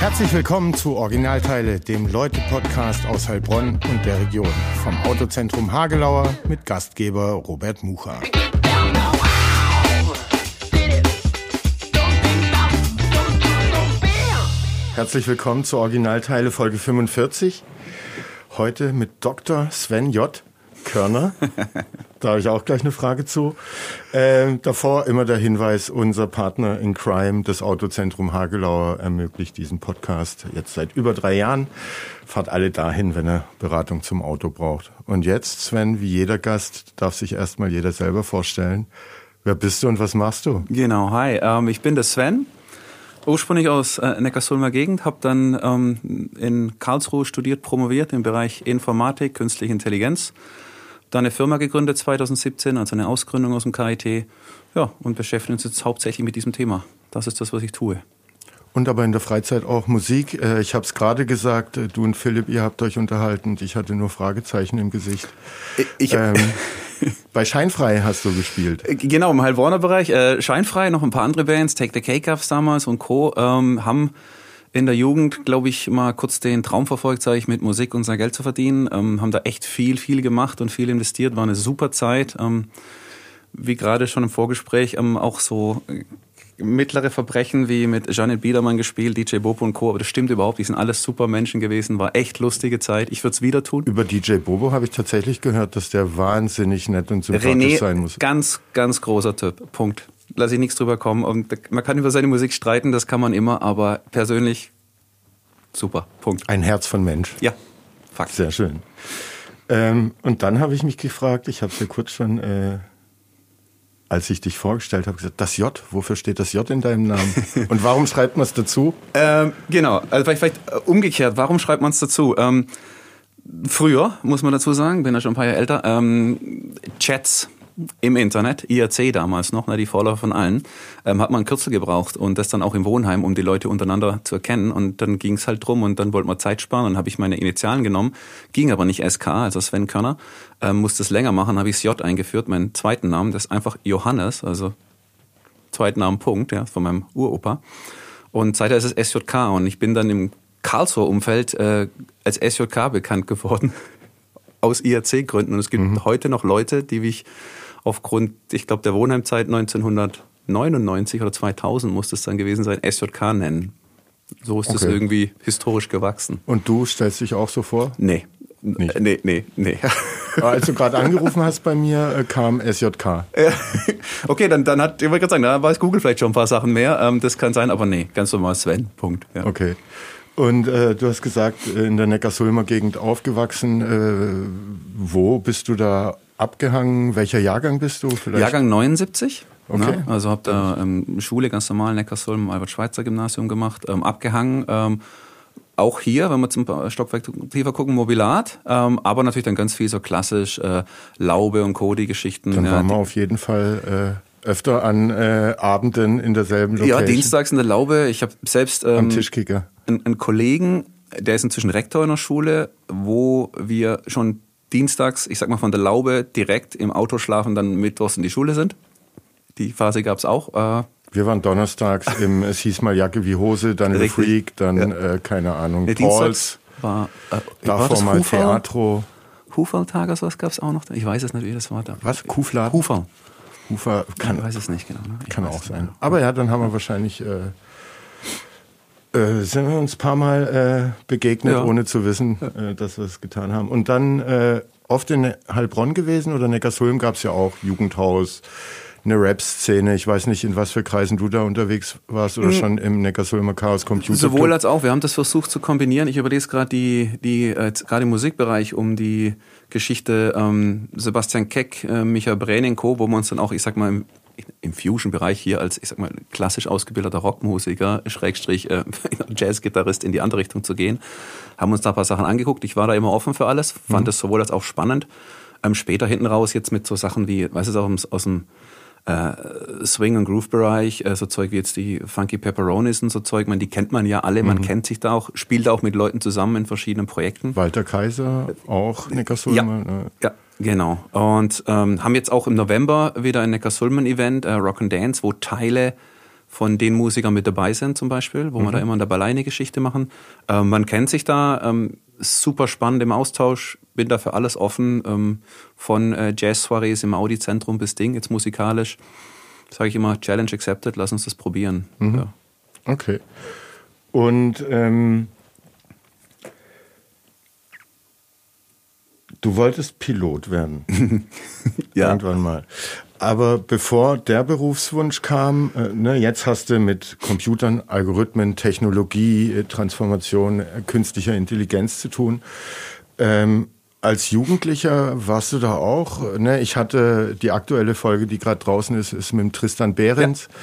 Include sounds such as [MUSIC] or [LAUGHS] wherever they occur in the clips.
Herzlich willkommen zu Originalteile, dem Leute-Podcast aus Heilbronn und der Region. Vom Autozentrum Hagelauer mit Gastgeber Robert Mucha. Herzlich willkommen zu Originalteile Folge 45. Heute mit Dr. Sven J. Körner. da habe ich auch gleich eine Frage zu. Ähm, davor immer der Hinweis, unser Partner in Crime, das Autozentrum Hagelauer, ermöglicht diesen Podcast jetzt seit über drei Jahren. Fahrt alle dahin, wenn er Beratung zum Auto braucht. Und jetzt, Sven, wie jeder Gast, darf sich erstmal jeder selber vorstellen. Wer bist du und was machst du? Genau, hi. Ähm, ich bin der Sven, ursprünglich aus äh, Neckarsulmer Gegend, habe dann ähm, in Karlsruhe studiert, promoviert im Bereich Informatik, künstliche Intelligenz dann eine Firma gegründet 2017, also eine Ausgründung aus dem KIT. Ja, und beschäftigen uns jetzt hauptsächlich mit diesem Thema. Das ist das, was ich tue. Und aber in der Freizeit auch Musik. Äh, ich habe es gerade gesagt, äh, du und Philipp, ihr habt euch unterhalten. Ich hatte nur Fragezeichen im Gesicht. Ich, ähm, [LAUGHS] bei Scheinfrei hast du gespielt. Äh, genau, im Heilbronner-Bereich. Scheinfrei, noch ein paar andere Bands, Take the Cake Ups damals und Co. Ähm, haben in der Jugend, glaube ich, mal kurz den Traum verfolgt, sage ich, mit Musik unser Geld zu verdienen. Ähm, haben da echt viel, viel gemacht und viel investiert. War eine super Zeit. Ähm, wie gerade schon im Vorgespräch, ähm, auch so äh, mittlere Verbrechen wie mit Janet Biedermann gespielt, DJ Bobo und Co. Aber das stimmt überhaupt. Die sind alles super Menschen gewesen. War echt lustige Zeit. Ich würde es wieder tun. Über DJ Bobo habe ich tatsächlich gehört, dass der wahnsinnig nett und sympathisch René, sein muss. Ganz, ganz großer Typ. Punkt lasse ich nichts drüber kommen. Und man kann über seine Musik streiten, das kann man immer, aber persönlich super. Punkt. Ein Herz von Mensch. Ja, Fakt. Sehr schön. Ähm, und dann habe ich mich gefragt, ich habe es ja kurz schon, äh, als ich dich vorgestellt habe, gesagt, das J, wofür steht das J in deinem Namen? [LAUGHS] Und warum schreibt man es dazu? Ähm, genau, also vielleicht, vielleicht äh, umgekehrt, warum schreibt man es dazu? Ähm, früher, muss man dazu sagen, bin ja schon ein paar Jahre älter, ähm, Chats im Internet, IRC damals noch, ne, die Vorläufer von allen, ähm, hat man Kürzel gebraucht und das dann auch im Wohnheim, um die Leute untereinander zu erkennen. Und dann ging es halt drum und dann wollte man Zeit sparen. Dann habe ich meine Initialen genommen, ging aber nicht SK, also Sven Körner, ähm, musste es länger machen, habe ich J eingeführt, meinen zweiten Namen, das ist einfach Johannes, also zweiten Namen Punkt, ja, von meinem Uropa. Und seither ist es SJK und ich bin dann im Karlsruher Umfeld äh, als SJK bekannt geworden aus IRC-Gründen. Und es gibt mhm. heute noch Leute, die mich aufgrund, ich glaube, der Wohnheimzeit 1999 oder 2000 muss es dann gewesen sein, SJK nennen. So ist es okay. irgendwie historisch gewachsen. Und du stellst dich auch so vor? Nee. Nicht. Nee, nee, nee. [LAUGHS] Als du gerade angerufen hast bei mir, äh, kam SJK. [LAUGHS] okay, dann, dann hat, ich wollte gerade sagen, da weiß Google vielleicht schon ein paar Sachen mehr. Ähm, das kann sein, aber nee, ganz normal Sven. Punkt. Ja. Okay. Und äh, du hast gesagt, äh, in der Neckarsulmer Gegend aufgewachsen. Äh, wo bist du da abgehangen? Welcher Jahrgang bist du? Vielleicht? Jahrgang 79. Okay. Ne? Also habe da ähm, Schule ganz normal Neckarsulm im Albert-Schweitzer-Gymnasium gemacht, ähm, abgehangen. Ähm, auch hier, wenn wir zum Stockwerk tiefer gucken, Mobilat, ähm, aber natürlich dann ganz viel so klassisch äh, Laube und Cody-Geschichten. Dann ja, waren wir auf jeden Fall äh, öfter an äh, Abenden in derselben Location. Ja, dienstags in der Laube. Ich habe selbst ähm, am Tischkicker einen, einen Kollegen, der ist inzwischen Rektor in der Schule, wo wir schon dienstags, ich sag mal von der Laube direkt im Auto schlafen, dann mittwochs in die Schule sind. Die Phase gab es auch. Äh, wir waren donnerstags [LAUGHS] im, es hieß mal Jacke wie Hose, dann Richtig. Freak, dann ja. äh, keine Ahnung, nee, Pauls. War, äh, davor war mal Hufal? Theatro. Huferl-Tag oder was gab es auch noch? Ich weiß es nicht, wie das war da. Was? Kufler? Hufer. Hufer kann. Ich weiß es nicht genau. Ne? Kann auch sein. Genau. Aber ja, dann haben wir wahrscheinlich äh, äh, sind wir uns ein paar Mal äh, begegnet, ja. ohne zu wissen, äh, dass wir es getan haben. Und dann äh, oft in Heilbronn gewesen oder Neckarsulm gab es ja auch Jugendhaus, eine Rap-Szene. Ich weiß nicht, in was für Kreisen du da unterwegs warst oder mhm. schon im Neckarsulmer Chaos Computer. Sowohl als auch. Wir haben das versucht zu kombinieren. Ich überlese gerade die, die äh, gerade im Musikbereich um die Geschichte ähm, Sebastian Keck, äh, Michael Brening Co., wo wir uns dann auch, ich sag mal, im im Fusion-Bereich hier als, ich sag mal, klassisch ausgebildeter Rockmusiker, Schrägstrich äh, [LAUGHS] Jazzgitarrist in die andere Richtung zu gehen. Haben uns da ein paar Sachen angeguckt. Ich war da immer offen für alles, fand mhm. sowohl als auch spannend. Ähm, später hinten raus jetzt mit so Sachen wie, weißt du, aus, aus dem äh, Swing- und Groove-Bereich, äh, so Zeug wie jetzt die Funky Pepperonis und so Zeug, man, die kennt man ja alle, man mhm. kennt sich da auch, spielt auch mit Leuten zusammen in verschiedenen Projekten. Walter Kaiser, auch Neckarsulm. Ja, ja, genau. Und ähm, haben jetzt auch im November wieder ein Neckarsulmen-Event, äh, Rock and Dance, wo Teile von den Musikern mit dabei sind zum Beispiel, wo mhm. wir da immer eine Balleine-Geschichte machen. Ähm, man kennt sich da, ähm, super spannend im Austausch, bin da für alles offen, ähm, von äh, Jazz-Soirees im Audi-Zentrum bis Ding, jetzt musikalisch. Sage ich immer, Challenge accepted, lass uns das probieren. Mhm. Ja. Okay. Und ähm, du wolltest Pilot werden. [LAUGHS] ja. Irgendwann mal. Aber bevor der Berufswunsch kam, äh, ne, jetzt hast du mit Computern, Algorithmen, Technologie, äh, Transformation, äh, künstlicher Intelligenz zu tun. Ähm, als Jugendlicher warst du da auch. Ne? Ich hatte die aktuelle Folge, die gerade draußen ist, ist mit dem Tristan Behrens. Ja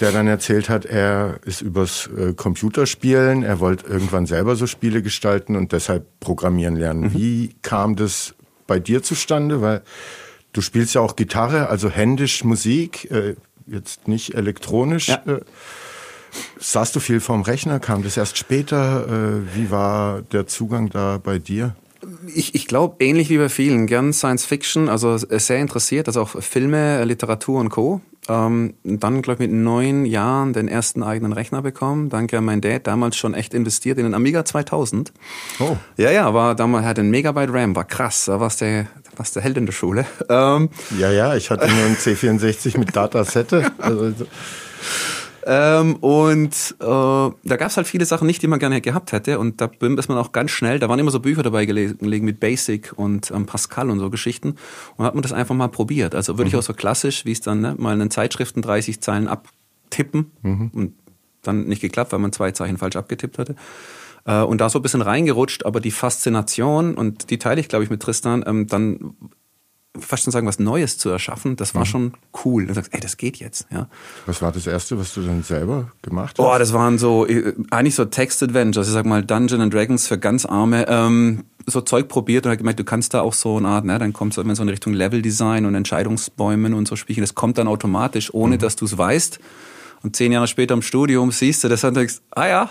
der dann erzählt hat, er ist übers äh, Computerspielen, er wollte irgendwann selber so Spiele gestalten und deshalb programmieren lernen. Mhm. Wie kam das bei dir zustande? Weil du spielst ja auch Gitarre, also händisch Musik, äh, jetzt nicht elektronisch. Ja. Äh, saßt du viel vorm Rechner? Kam das erst später? Äh, wie war der Zugang da bei dir? Ich, ich glaube, ähnlich wie bei vielen, gern Science Fiction, also sehr interessiert, also auch Filme, Literatur und Co. Ähm, dann, glaube ich, mit neun Jahren den ersten eigenen Rechner bekommen. Danke an meinen Dad, damals schon echt investiert in den Amiga 2000. Oh. Ja, ja, war damals, hat ein Megabyte RAM, war krass, da warst der, warst der Held in der Schule. Ähm, ja, ja, ich hatte nur einen C64 mit Datasette. [LAUGHS] Also, ähm, und äh, da gab es halt viele Sachen nicht, die man gerne gehabt hätte. Und da ist man auch ganz schnell, da waren immer so Bücher dabei gelegen mit Basic und ähm, Pascal und so Geschichten. Und hat man das einfach mal probiert. Also wirklich mhm. auch so klassisch, wie es dann ne, mal in den Zeitschriften 30 Zeilen abtippen. Mhm. Und dann nicht geklappt, weil man zwei Zeichen falsch abgetippt hatte. Äh, und da so ein bisschen reingerutscht, aber die Faszination, und die teile ich, glaube ich, mit Tristan, ähm, dann fast schon sagen, was Neues zu erschaffen, das war mhm. schon cool. Du sagst, ey, das geht jetzt. Ja. Was war das Erste, was du dann selber gemacht hast? Oh, das waren so, äh, eigentlich so Text-Adventures, ich sag mal Dungeon and Dragons für ganz Arme. Ähm, so Zeug probiert und hat gemerkt, du kannst da auch so eine Art, ne, dann kommt es immer so in Richtung Level-Design und Entscheidungsbäumen und so Spielchen. Das kommt dann automatisch, ohne mhm. dass du es weißt. Und zehn Jahre später im Studium siehst du das und denkst, ah ja,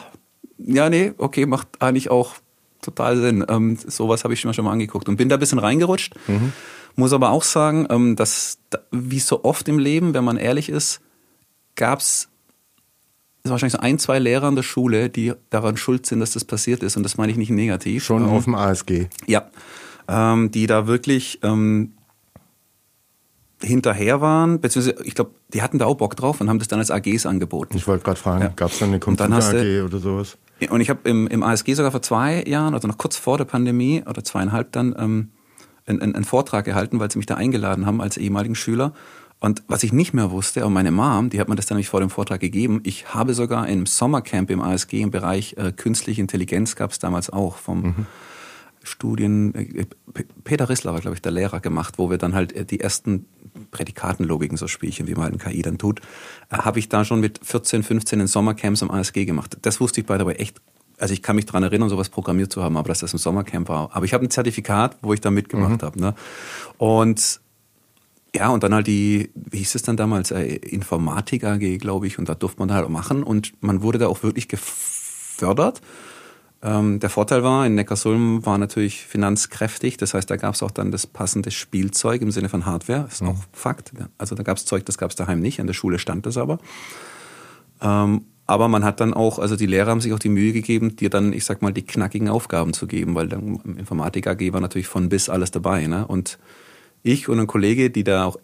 ja, nee, okay, macht eigentlich auch total Sinn. Ähm, sowas habe ich mir schon mal angeguckt und bin da ein bisschen reingerutscht. Mhm muss aber auch sagen, ähm, dass, wie so oft im Leben, wenn man ehrlich ist, gab es wahrscheinlich so ein, zwei Lehrer an der Schule, die daran schuld sind, dass das passiert ist. Und das meine ich nicht negativ. Schon ähm, auf dem ASG. Ja. Ähm, die da wirklich ähm, hinterher waren, beziehungsweise ich glaube, die hatten da auch Bock drauf und haben das dann als AGs angeboten. Ich wollte gerade fragen, ja. gab es dann eine Computer-AG oder sowas? Und ich habe im, im ASG sogar vor zwei Jahren, also noch kurz vor der Pandemie oder zweieinhalb dann, ähm, einen, einen Vortrag gehalten, weil sie mich da eingeladen haben als ehemaligen Schüler. Und was ich nicht mehr wusste, aber meine Mom, die hat mir das dann nämlich vor dem Vortrag gegeben, ich habe sogar im Sommercamp im ASG im Bereich äh, künstliche Intelligenz gab es damals auch vom mhm. Studien, äh, Peter Rissler war, glaube ich, der Lehrer gemacht, wo wir dann halt äh, die ersten Prädikatenlogiken, so Spielchen, wie man halt in KI dann tut, äh, habe ich da schon mit 14, 15 in Sommercamps am ASG gemacht. Das wusste ich bei dabei echt also ich kann mich daran erinnern, sowas programmiert zu haben, aber dass das im Sommercamp war. Aber ich habe ein Zertifikat, wo ich da mitgemacht mhm. habe. Ne? Und ja, und dann halt die, wie hieß es dann damals, äh, Informatik AG, glaube ich, und da durfte man halt auch machen und man wurde da auch wirklich gefördert. Ähm, der Vorteil war, in Neckarsulm war natürlich finanzkräftig, das heißt, da gab es auch dann das passende Spielzeug im Sinne von Hardware, ist mhm. auch Fakt. Also da gab es Zeug, das gab es daheim nicht, an der Schule stand das aber. Ähm, aber man hat dann auch, also die Lehrer haben sich auch die Mühe gegeben, dir dann, ich sag mal, die knackigen Aufgaben zu geben, weil dann im Informatik AG war natürlich von bis alles dabei. Ne? Und ich und ein Kollege, die da auch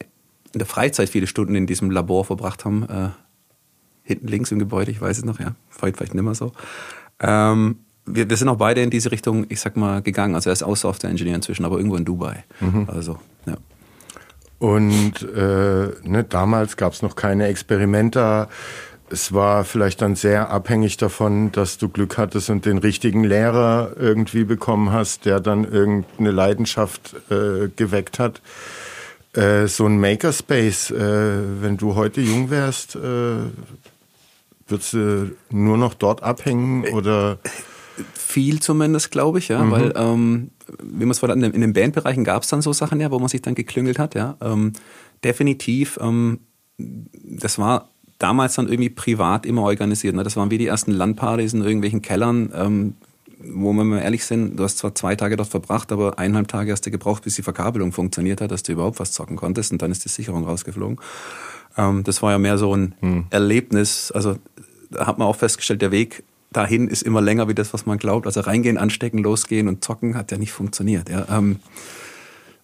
in der Freizeit viele Stunden in diesem Labor verbracht haben, äh, hinten links im Gebäude, ich weiß es noch, ja, vielleicht, vielleicht nicht mehr so. Ähm, wir, wir sind auch beide in diese Richtung, ich sag mal, gegangen. Also er ist auch Software-Ingenieur inzwischen, aber irgendwo in Dubai. Mhm. Also, ja. Und äh, ne, damals gab es noch keine Experimenter es war vielleicht dann sehr abhängig davon, dass du Glück hattest und den richtigen Lehrer irgendwie bekommen hast, der dann irgendeine Leidenschaft äh, geweckt hat. Äh, so ein Makerspace, äh, wenn du heute jung wärst, äh, würdest du nur noch dort abhängen oder? Viel zumindest, glaube ich, ja, mhm. weil ähm, wie man es vorhin in den Bandbereichen gab es dann so Sachen ja, wo man sich dann geklüngelt hat, ja. Ähm, definitiv, ähm, das war damals dann irgendwie privat immer organisiert. Ne? Das waren wie die ersten Landpartys in irgendwelchen Kellern, ähm, wo wir mal ehrlich sind, du hast zwar zwei Tage dort verbracht, aber eineinhalb Tage hast du gebraucht, bis die Verkabelung funktioniert hat, dass du überhaupt was zocken konntest und dann ist die Sicherung rausgeflogen. Ähm, das war ja mehr so ein hm. Erlebnis. Also da hat man auch festgestellt, der Weg dahin ist immer länger wie das, was man glaubt. Also reingehen, anstecken, losgehen und zocken hat ja nicht funktioniert. Ja. Ähm,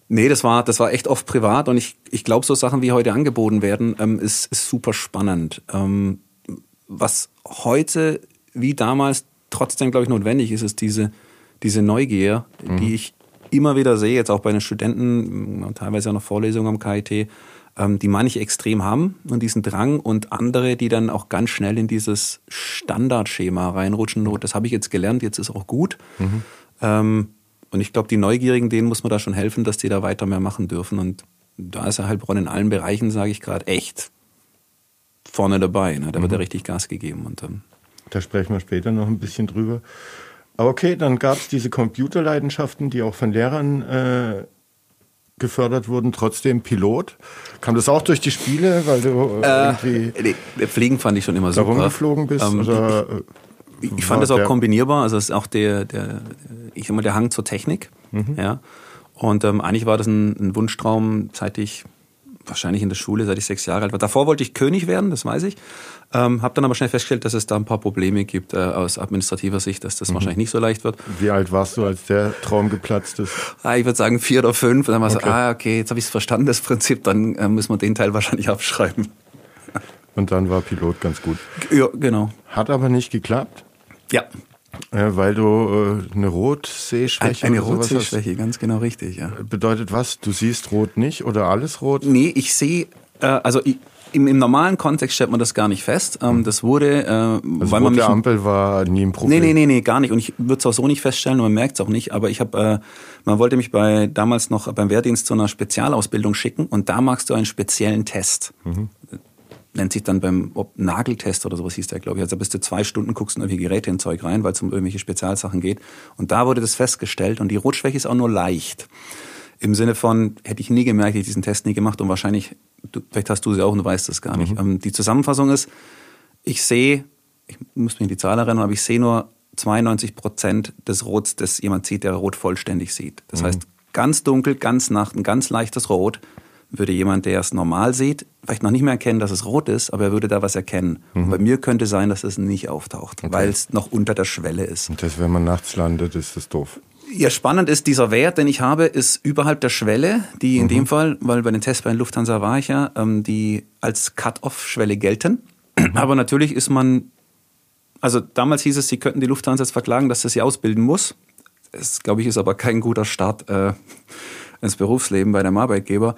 nee, das war, das war echt oft privat und ich, ich glaube, so Sachen wie heute angeboten werden, ähm, ist, ist super spannend. Ähm, was heute wie damals trotzdem, glaube ich, notwendig ist, ist diese, diese Neugier, mhm. die ich immer wieder sehe, jetzt auch bei den Studenten, teilweise auch noch Vorlesungen am KIT, ähm, die manche extrem haben und diesen Drang und andere, die dann auch ganz schnell in dieses Standardschema reinrutschen. Das habe ich jetzt gelernt, jetzt ist auch gut. Mhm. Und ich glaube, die Neugierigen, denen muss man da schon helfen, dass die da weiter mehr machen dürfen. Und da ist er Heilbronn in allen Bereichen, sage ich gerade, echt vorne dabei. Ne? Da mhm. wird er richtig Gas gegeben. Und, ähm, da sprechen wir später noch ein bisschen drüber. Aber okay, dann gab es diese Computerleidenschaften, die auch von Lehrern äh, gefördert wurden, trotzdem Pilot. Kam das auch durch die Spiele, weil du äh, irgendwie. Nee, Fliegen fand ich schon immer super. geflogen bist? Ähm, oder, ich, ich fand das auch kombinierbar, also es ist auch der, der, ich mal, der Hang zur Technik. Mhm. Ja. Und ähm, eigentlich war das ein, ein Wunschtraum, seit ich wahrscheinlich in der Schule, seit ich sechs Jahre alt war. Davor wollte ich König werden, das weiß ich. Ähm, habe dann aber schnell festgestellt, dass es da ein paar Probleme gibt äh, aus administrativer Sicht, dass das mhm. wahrscheinlich nicht so leicht wird. Wie alt warst du, als der Traum geplatzt ist? Ah, ich würde sagen vier oder fünf. Und dann war okay. so, ah, okay, jetzt habe ich es verstanden, das Prinzip, dann äh, müssen wir den Teil wahrscheinlich [LAUGHS] abschreiben. Und dann war Pilot ganz gut. Ja, genau. Hat aber nicht geklappt? Ja. Äh, weil du äh, eine Rotsehschwäche Eine Rotsehschwäche, ganz genau richtig, ja. Bedeutet was? Du siehst rot nicht oder alles rot? Nee, ich sehe, äh, also ich, im, im, normalen Kontext stellt man das gar nicht fest. Ähm, das wurde, äh, also weil man mich, Ampel war nie ein Problem. Nee, nee, nee, nee, gar nicht. Und ich würde es auch so nicht feststellen und man merkt es auch nicht. Aber ich habe, äh, man wollte mich bei damals noch beim Wehrdienst zu einer Spezialausbildung schicken und da machst du einen speziellen Test. Mhm nennt sich dann beim ob Nageltest oder sowas hieß der, glaube ich. Also bist du zwei Stunden, guckst in irgendwelche Geräte in Zeug rein, weil es um irgendwelche Spezialsachen geht. Und da wurde das festgestellt und die Rotschwäche ist auch nur leicht. Im Sinne von, hätte ich nie gemerkt, hätte ich diesen Test nie gemacht und wahrscheinlich, du, vielleicht hast du sie auch und du weißt es gar nicht. Mhm. Ähm, die Zusammenfassung ist, ich sehe, ich muss mich in die Zahl erinnern, aber ich sehe nur 92 Prozent des Rots, das jemand sieht, der Rot vollständig sieht. Das mhm. heißt, ganz dunkel, ganz Nacht, ein ganz leichtes Rot würde jemand, der es normal sieht, vielleicht noch nicht mehr erkennen, dass es rot ist, aber er würde da was erkennen. Mhm. Und bei mir könnte sein, dass es nicht auftaucht, okay. weil es noch unter der Schwelle ist. Und das, wenn man nachts landet, ist das doof. Ja, spannend ist, dieser Wert, den ich habe, ist überhalb der Schwelle, die in mhm. dem Fall, weil bei den Tests bei Lufthansa war ich ja, ähm, die als Cut-Off-Schwelle gelten. Mhm. Aber natürlich ist man, also damals hieß es, sie könnten die Lufthansa jetzt verklagen, dass sie sie ausbilden muss. Das, glaube ich, ist aber kein guter Start äh, ins Berufsleben bei dem Arbeitgeber.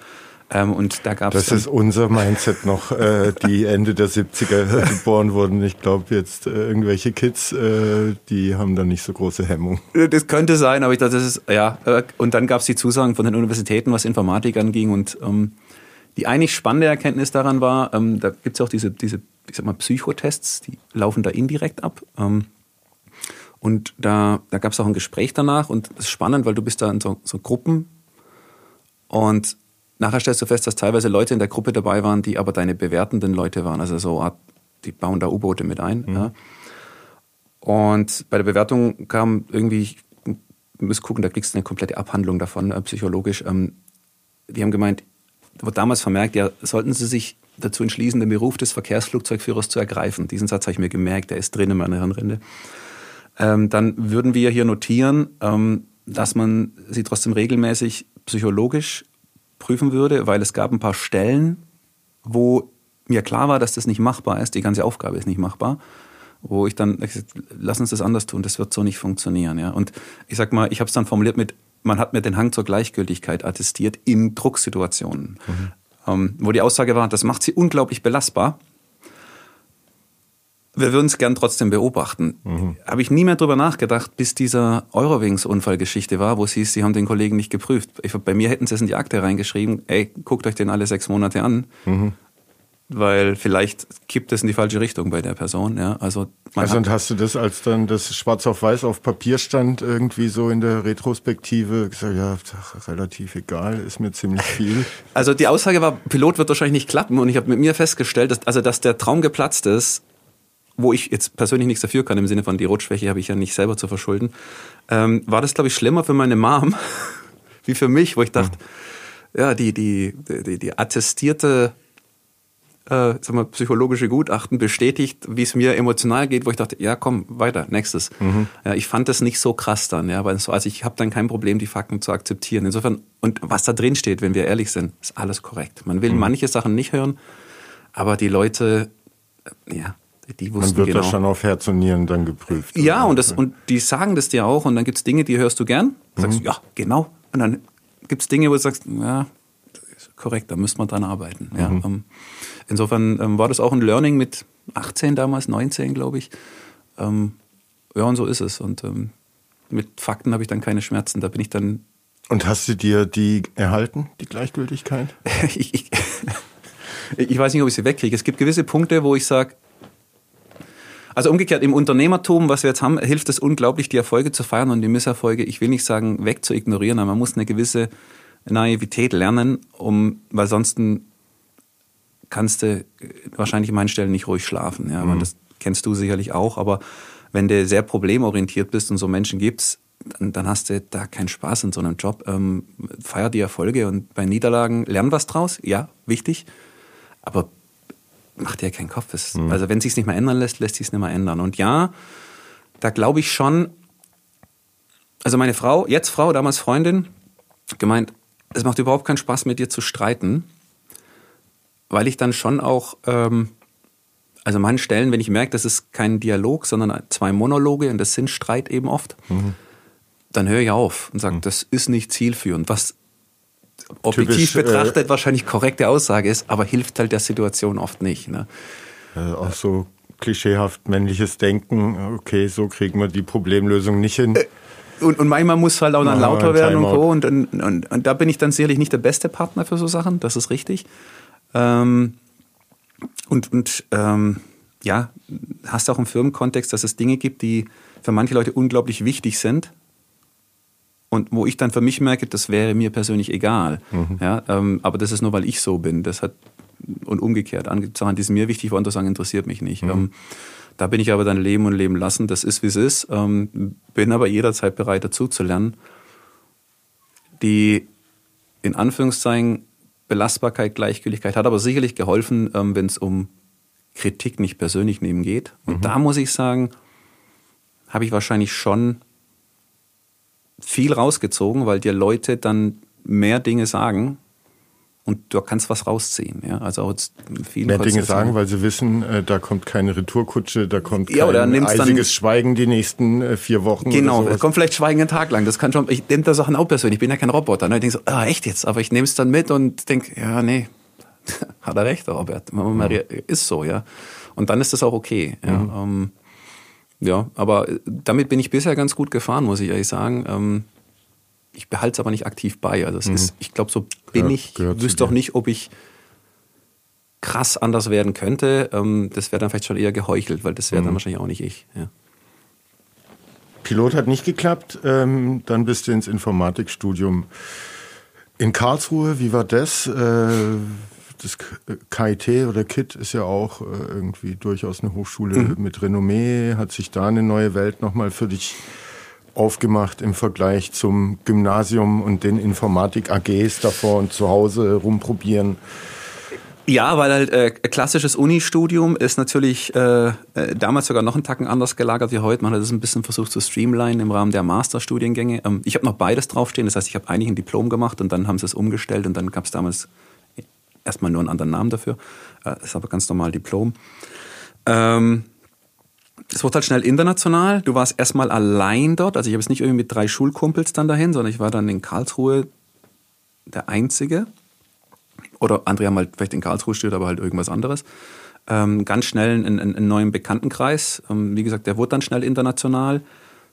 Ähm, und da gab's das ist unser Mindset noch, äh, die Ende der 70er [LAUGHS] geboren wurden. Ich glaube jetzt äh, irgendwelche Kids, äh, die haben da nicht so große Hemmung. Das könnte sein, aber ich dachte, das ist, ja. Äh, und dann gab es die Zusagen von den Universitäten, was Informatik anging. Und ähm, die eigentlich spannende Erkenntnis daran war, ähm, da gibt es auch diese, diese, ich sag mal, Psychotests, die laufen da indirekt ab. Ähm, und da, da gab es auch ein Gespräch danach und das ist spannend, weil du bist da in so, so Gruppen und Nachher stellst du fest, dass teilweise Leute in der Gruppe dabei waren, die aber deine bewertenden Leute waren. Also so, die bauen da U-Boote mit ein. Mhm. Ja. Und bei der Bewertung kam irgendwie, ich muss gucken, da kriegst du eine komplette Abhandlung davon, äh, psychologisch. Ähm, die haben gemeint, wurde damals vermerkt, ja, sollten sie sich dazu entschließen, den Beruf des Verkehrsflugzeugführers zu ergreifen. Diesen Satz habe ich mir gemerkt, der ist drin in meiner Hirnrinde. Ähm, dann würden wir hier notieren, ähm, dass man sie trotzdem regelmäßig psychologisch prüfen würde, weil es gab ein paar Stellen, wo mir klar war, dass das nicht machbar ist, die ganze Aufgabe ist nicht machbar, wo ich dann, lass uns das anders tun, das wird so nicht funktionieren. Ja? Und ich sag mal, ich habe es dann formuliert mit, man hat mir den Hang zur Gleichgültigkeit attestiert in Drucksituationen, mhm. ähm, wo die Aussage war, das macht sie unglaublich belastbar wir würden es gern trotzdem beobachten. Mhm. Habe ich nie mehr drüber nachgedacht, bis dieser Eurowings-Unfallgeschichte war, wo es hieß, sie haben den Kollegen nicht geprüft. Ich, bei mir hätten sie es in die Akte reingeschrieben, ey, guckt euch den alle sechs Monate an. Mhm. Weil vielleicht kippt es in die falsche Richtung bei der Person. Ja, also also und hast du das, als dann das Schwarz auf Weiß auf Papier stand, irgendwie so in der Retrospektive gesagt, ja, relativ egal, ist mir ziemlich viel. [LAUGHS] Also die Aussage war, Pilot wird wahrscheinlich nicht klappen und ich habe mit mir festgestellt, dass, also dass der Traum geplatzt ist, wo ich jetzt persönlich nichts dafür kann, im Sinne von die Rotschwäche habe ich ja nicht selber zu verschulden, ähm, war das, glaube ich, schlimmer für meine Mom [LAUGHS] wie für mich, wo ich dachte, ja, ja die, die, die, die attestierte äh, sag mal, psychologische Gutachten bestätigt, wie es mir emotional geht, wo ich dachte, ja komm, weiter, nächstes. Mhm. Ja, ich fand das nicht so krass dann, ja, weil so, also ich habe dann kein Problem, die Fakten zu akzeptieren. Insofern, und was da drin steht, wenn wir ehrlich sind, ist alles korrekt. Man will mhm. manche Sachen nicht hören, aber die Leute, äh, ja, die wussten Man wird genau. das schon auf Herz und Nieren dann geprüft. Ja, und, das, und die sagen das dir auch und dann gibt's Dinge, die hörst du gern. Du sagst, mhm. ja, genau. Und dann gibt's Dinge, wo du sagst, ja, korrekt, da müsste man dran arbeiten. Mhm. Ja, ähm, insofern ähm, war das auch ein Learning mit 18 damals, 19 glaube ich. Ähm, ja, und so ist es. Und ähm, mit Fakten habe ich dann keine Schmerzen. Da bin ich dann. Und hast du dir die erhalten, die Gleichgültigkeit? [LAUGHS] ich, ich, [LAUGHS] ich weiß nicht, ob ich sie wegkriege. Es gibt gewisse Punkte, wo ich sage, also umgekehrt, im Unternehmertum, was wir jetzt haben, hilft es unglaublich, die Erfolge zu feiern und die Misserfolge, ich will nicht sagen, weg zu ignorieren, aber man muss eine gewisse Naivität lernen, um, weil sonst kannst du wahrscheinlich an meinen Stellen nicht ruhig schlafen. Ja, mhm. das kennst du sicherlich auch, aber wenn du sehr problemorientiert bist und so Menschen gibt's, dann, dann hast du da keinen Spaß in so einem Job. Ähm, feier die Erfolge und bei Niederlagen lern was draus, ja, wichtig, aber mach dir keinen Kopf. Es, mhm. Also wenn es sich nicht mehr ändern lässt, lässt sich es nicht mehr ändern. Und ja, da glaube ich schon, also meine Frau, jetzt Frau, damals Freundin, gemeint, es macht überhaupt keinen Spaß mit dir zu streiten, weil ich dann schon auch, ähm, also manchen Stellen, wenn ich merke, das ist kein Dialog, sondern zwei Monologe und das sind Streit eben oft, mhm. dann höre ich auf und sage, mhm. das ist nicht zielführend, was objektiv Typisch, äh, betrachtet äh, wahrscheinlich korrekte Aussage ist, aber hilft halt der Situation oft nicht. Ne? Äh, auch so klischeehaft männliches Denken, okay, so kriegen wir die Problemlösung nicht hin. Äh, und, und manchmal muss halt auch dann lauter werden und so. Und, und, und, und, da bin ich dann sicherlich nicht der beste Partner für so Sachen, das ist richtig. Ähm, und und ähm, ja, hast auch im Firmenkontext, dass es Dinge gibt, die für manche Leute unglaublich wichtig sind. Und wo ich dann für mich merke, das wäre mir persönlich egal. Mhm. Ja, ähm, aber das ist nur, weil ich so bin. Das hat, und umgekehrt, Sachen, die sind mir wichtig waren, sagen, interessiert mich nicht. Mhm. Ähm, da bin ich aber dann leben und leben lassen. Das ist, wie es ist. Ähm, bin aber jederzeit bereit, dazu zu lernen. Die in Anführungszeichen Belastbarkeit, Gleichgültigkeit hat aber sicherlich geholfen, ähm, wenn es um Kritik nicht persönlich nehmen geht. Und mhm. da muss ich sagen, habe ich wahrscheinlich schon viel rausgezogen, weil dir Leute dann mehr Dinge sagen, und du kannst was rausziehen. Ja? Also auch vielen Mehr Dinge sagen, weil sie wissen, äh, da kommt keine Retourkutsche, da kommt ja, kein eisiges Schweigen die nächsten äh, vier Wochen. Genau, da kommt vielleicht Schweigen einen Tag lang. Das kann schon. Ich nehme da Sachen auch persönlich. Ich bin ja kein Roboter. Ne? Ich denke so, ah echt jetzt? Aber ich nehme es dann mit und denke, ja nee, [LAUGHS] hat er recht, Robert. Mhm. Ist so, ja. Und dann ist das auch okay. Ja, mhm. ähm, ja aber damit bin ich bisher ganz gut gefahren, muss ich ehrlich sagen. Ähm, ich behalte es aber nicht aktiv bei. Also es mhm. ist, ich glaube, so bin ja, ich. Ich wüsste auch nicht, ob ich krass anders werden könnte. Ähm, das wäre dann vielleicht schon eher geheuchelt, weil das wäre mhm. dann wahrscheinlich auch nicht ich. Ja. Pilot hat nicht geklappt, ähm, dann bist du ins Informatikstudium in Karlsruhe. Wie war das? Äh, das KIT oder KIT ist ja auch äh, irgendwie durchaus eine Hochschule mhm. mit Renommee. Hat sich da eine neue Welt nochmal für dich aufgemacht im Vergleich zum Gymnasium und den Informatik-AGs davor und zu Hause rumprobieren? Ja, weil halt äh, klassisches Uni-Studium ist natürlich äh, äh, damals sogar noch einen Tacken anders gelagert wie heute. Man hat das ein bisschen versucht zu streamlinen im Rahmen der Masterstudiengänge. Ähm, ich habe noch beides draufstehen, das heißt, ich habe eigentlich ein Diplom gemacht und dann haben sie es umgestellt und dann gab es damals erstmal nur einen anderen Namen dafür. Äh, ist aber ganz normal Diplom. Ähm, es wurde halt schnell international. Du warst erstmal allein dort. Also ich habe es nicht irgendwie mit drei Schulkumpels dann dahin, sondern ich war dann in Karlsruhe der Einzige. Oder andere haben halt vielleicht in Karlsruhe studiert, aber halt irgendwas anderes. Ähm, ganz schnell einen, einen, neuen Bekanntenkreis. Ähm, wie gesagt, der wurde dann schnell international.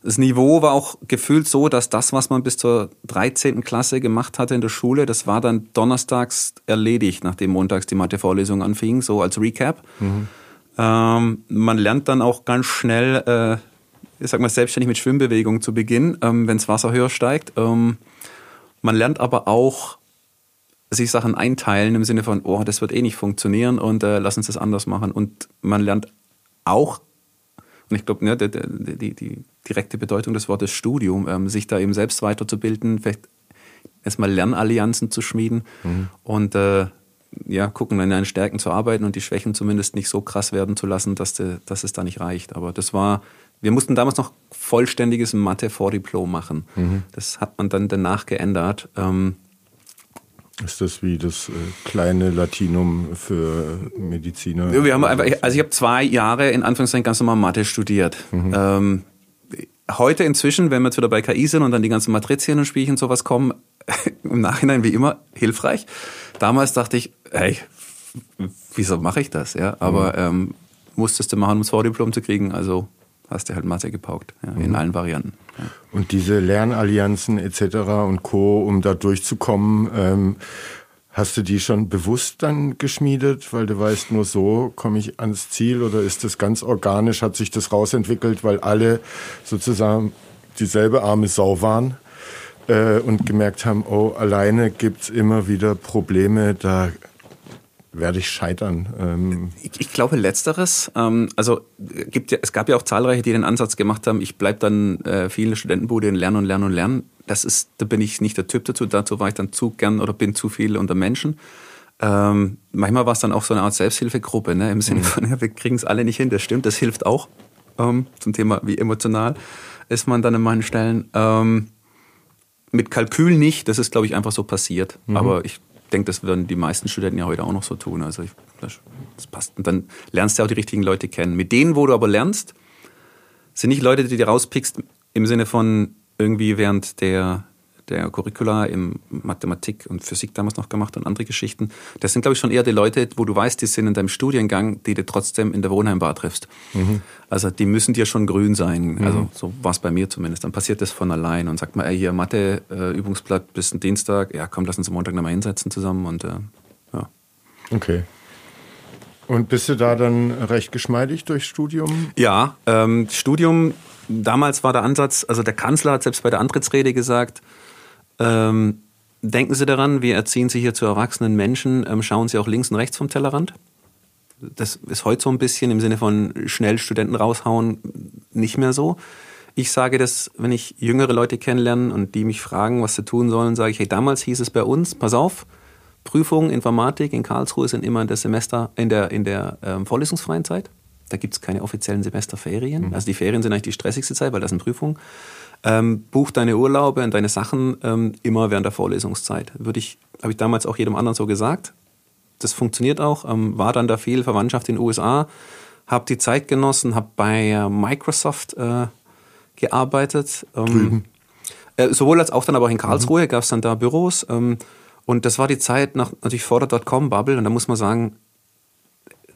Das Niveau war auch gefühlt so, dass das, was man bis zur 13. Klasse gemacht hatte in der Schule, das war dann donnerstags erledigt, nachdem montags die Mathe-Vorlesung anfing, so als Recap. Mhm. Ähm, man lernt dann auch ganz schnell, äh, ich sag mal, selbstständig mit Schwimmbewegung zu beginnen, ähm, wenn das Wasser höher steigt. Ähm, man lernt aber auch sich Sachen einteilen im Sinne von, oh, das wird eh nicht funktionieren und äh, lass uns das anders machen. Und man lernt auch, und ich glaube, ne, die, die, die, direkte Bedeutung des Wortes Studium, ähm, sich da eben selbst weiterzubilden, vielleicht erstmal Lernallianzen zu schmieden mhm. und äh, ja, gucken, an deinen Stärken zu arbeiten und die Schwächen zumindest nicht so krass werden zu lassen, dass, de, dass es da nicht reicht. Aber das war, wir mussten damals noch vollständiges Mathe-Vordiplom machen. Mhm. Das hat man dann danach geändert. Ähm, ist das wie das äh, kleine Latinum für Mediziner? Wir haben einfach, also ich habe zwei Jahre in Anführungszeichen ganz normal Mathe studiert. Mhm. Ähm, heute inzwischen, wenn wir jetzt wieder bei KI sind und dann die ganzen Matrizien und Spielchen und sowas kommen, [LAUGHS] im Nachhinein wie immer hilfreich. Damals dachte ich, hey, wieso mache ich das? Ja, aber mhm. ähm, musstest du machen, um das Vordiplom zu kriegen. Also hast du halt Mathe gepaukt, ja, in mhm. allen Varianten. Ja. Und diese Lernallianzen etc. und Co., um da durchzukommen, ähm, hast du die schon bewusst dann geschmiedet, weil du weißt, nur so komme ich ans Ziel oder ist das ganz organisch, hat sich das rausentwickelt, weil alle sozusagen dieselbe arme Sau waren? Äh, und gemerkt haben, oh, alleine gibt's immer wieder Probleme, da werde ich scheitern. Ähm ich, ich, glaube letzteres. Ähm, also gibt ja, es gab ja auch zahlreiche, die den Ansatz gemacht haben, ich bleibe dann äh, viel Studentenbude und lernen und lernen und lernen. Das ist, da bin ich nicht der Typ dazu. Dazu war ich dann zu gern oder bin zu viel unter Menschen. Ähm, manchmal war es dann auch so eine Art Selbsthilfegruppe, ne? im Sinne mhm. von, [LAUGHS] ja, wir kriegen es alle nicht hin. Das stimmt, das hilft auch ähm, zum Thema, wie emotional ist man dann in manchen Stellen. Ähm, mit Kalkül nicht, das ist, glaube ich, einfach so passiert. Mhm. Aber ich denke, das würden die meisten Studenten ja heute auch noch so tun. Also ich, das, das, passt. Und dann lernst du auch die richtigen Leute kennen. Mit denen, wo du aber lernst, sind nicht Leute, die du rauspickst im Sinne von irgendwie während der der Curricula im Mathematik und Physik damals noch gemacht und andere Geschichten. Das sind, glaube ich, schon eher die Leute, wo du weißt, die sind in deinem Studiengang, die du trotzdem in der Wohnheimbar triffst. Mhm. Also die müssen dir schon grün sein. Mhm. Also so war es bei mir zumindest. Dann passiert das von allein und sagt man, ey, hier Mathe-Übungsblatt äh, bis Dienstag, ja komm, lass uns am Montag nochmal hinsetzen zusammen und äh, ja. Okay. Und bist du da dann recht geschmeidig durchs Studium? Ja, ähm, Studium, damals war der Ansatz, also der Kanzler hat selbst bei der Antrittsrede gesagt, ähm, denken Sie daran, wir erziehen Sie hier zu erwachsenen Menschen, ähm, schauen Sie auch links und rechts vom Tellerrand. Das ist heute so ein bisschen im Sinne von schnell Studenten raushauen nicht mehr so. Ich sage das, wenn ich jüngere Leute kennenlerne und die mich fragen, was sie tun sollen, sage ich, hey, damals hieß es bei uns, pass auf, Prüfungen Informatik in Karlsruhe sind immer in der Semester, in der, in der ähm, vorlesungsfreien Zeit. Da gibt es keine offiziellen Semesterferien. Mhm. Also die Ferien sind eigentlich die stressigste Zeit, weil das sind Prüfungen. Ähm, buch deine Urlaube und deine Sachen ähm, immer während der Vorlesungszeit. Würde ich, habe ich damals auch jedem anderen so gesagt. Das funktioniert auch. Ähm, war dann da viel Verwandtschaft in den USA, habe die Zeit genossen, habe bei äh, Microsoft äh, gearbeitet. Ähm, äh, sowohl als auch dann aber auch in Karlsruhe mhm. gab es dann da Büros. Ähm, und das war die Zeit nach natürlich vor der Dotcom-Bubble. Und da muss man sagen,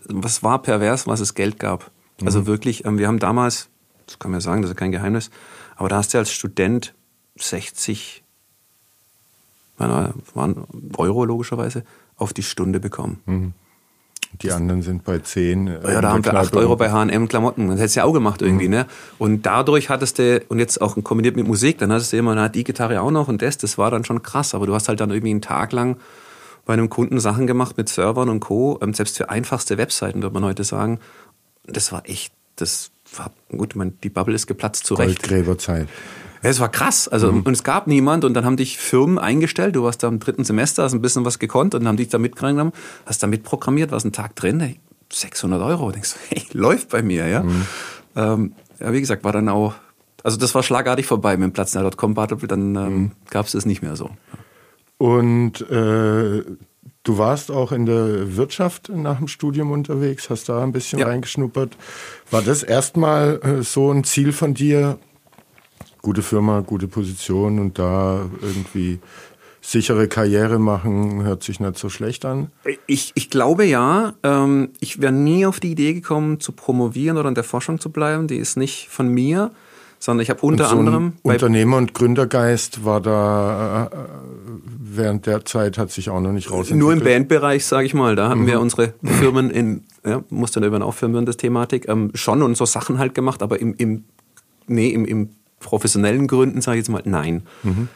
was war pervers, was es Geld gab. Also mhm. wirklich, ähm, wir haben damals, das kann man ja sagen, das ist kein Geheimnis, aber da hast du als Student 60 waren Euro logischerweise auf die Stunde bekommen. Mhm. Die anderen sind bei 10. Äh, ja, da haben wir 8 Euro bei H&M Klamotten. Das hättest du ja auch gemacht irgendwie, mhm. ne? Und dadurch hattest du, und jetzt auch kombiniert mit Musik, dann hattest du immer, na, die Gitarre auch noch und das, das war dann schon krass. Aber du hast halt dann irgendwie einen Tag lang bei einem Kunden Sachen gemacht mit Servern und Co. Ähm, selbst für einfachste Webseiten, würde man heute sagen. Das war echt, das war, gut, man, die Bubble ist geplatzt zurecht. Goldgräberzeit. Ja, es war krass. Also, mhm. und es gab niemand und dann haben dich Firmen eingestellt. Du warst da im dritten Semester, hast ein bisschen was gekonnt und dann haben dich da mitgenommen, hast da mitprogrammiert, warst einen Tag drin, hey, 600 Euro. denkst du, [LAUGHS] hey, läuft bei mir, ja. Mhm. Ähm, ja, wie gesagt, war dann auch, also das war schlagartig vorbei mit dem Platz.com Battle, dann ähm, mhm. gab es das nicht mehr so. Und äh, Du warst auch in der Wirtschaft nach dem Studium unterwegs, hast da ein bisschen ja. reingeschnuppert. War das erstmal äh, so ein Ziel von dir? Gute Firma, gute Position und da irgendwie sichere Karriere machen, hört sich nicht so schlecht an. Ich, ich glaube ja. Ähm, ich wäre nie auf die Idee gekommen, zu promovieren oder in der Forschung zu bleiben. Die ist nicht von mir sondern ich habe unter so anderem. Unternehmer- und Gründergeist war da äh, während der Zeit hat sich auch noch nicht rausentwickelt. Nur im Bandbereich, sage ich mal. Da hatten mhm. wir unsere Firmen in, ja, musste dann auch Firmen das Thematik, ähm, schon und so Sachen halt gemacht, aber im, im, nee, im, im professionellen Gründen, sage ich jetzt mal, nein. Mhm.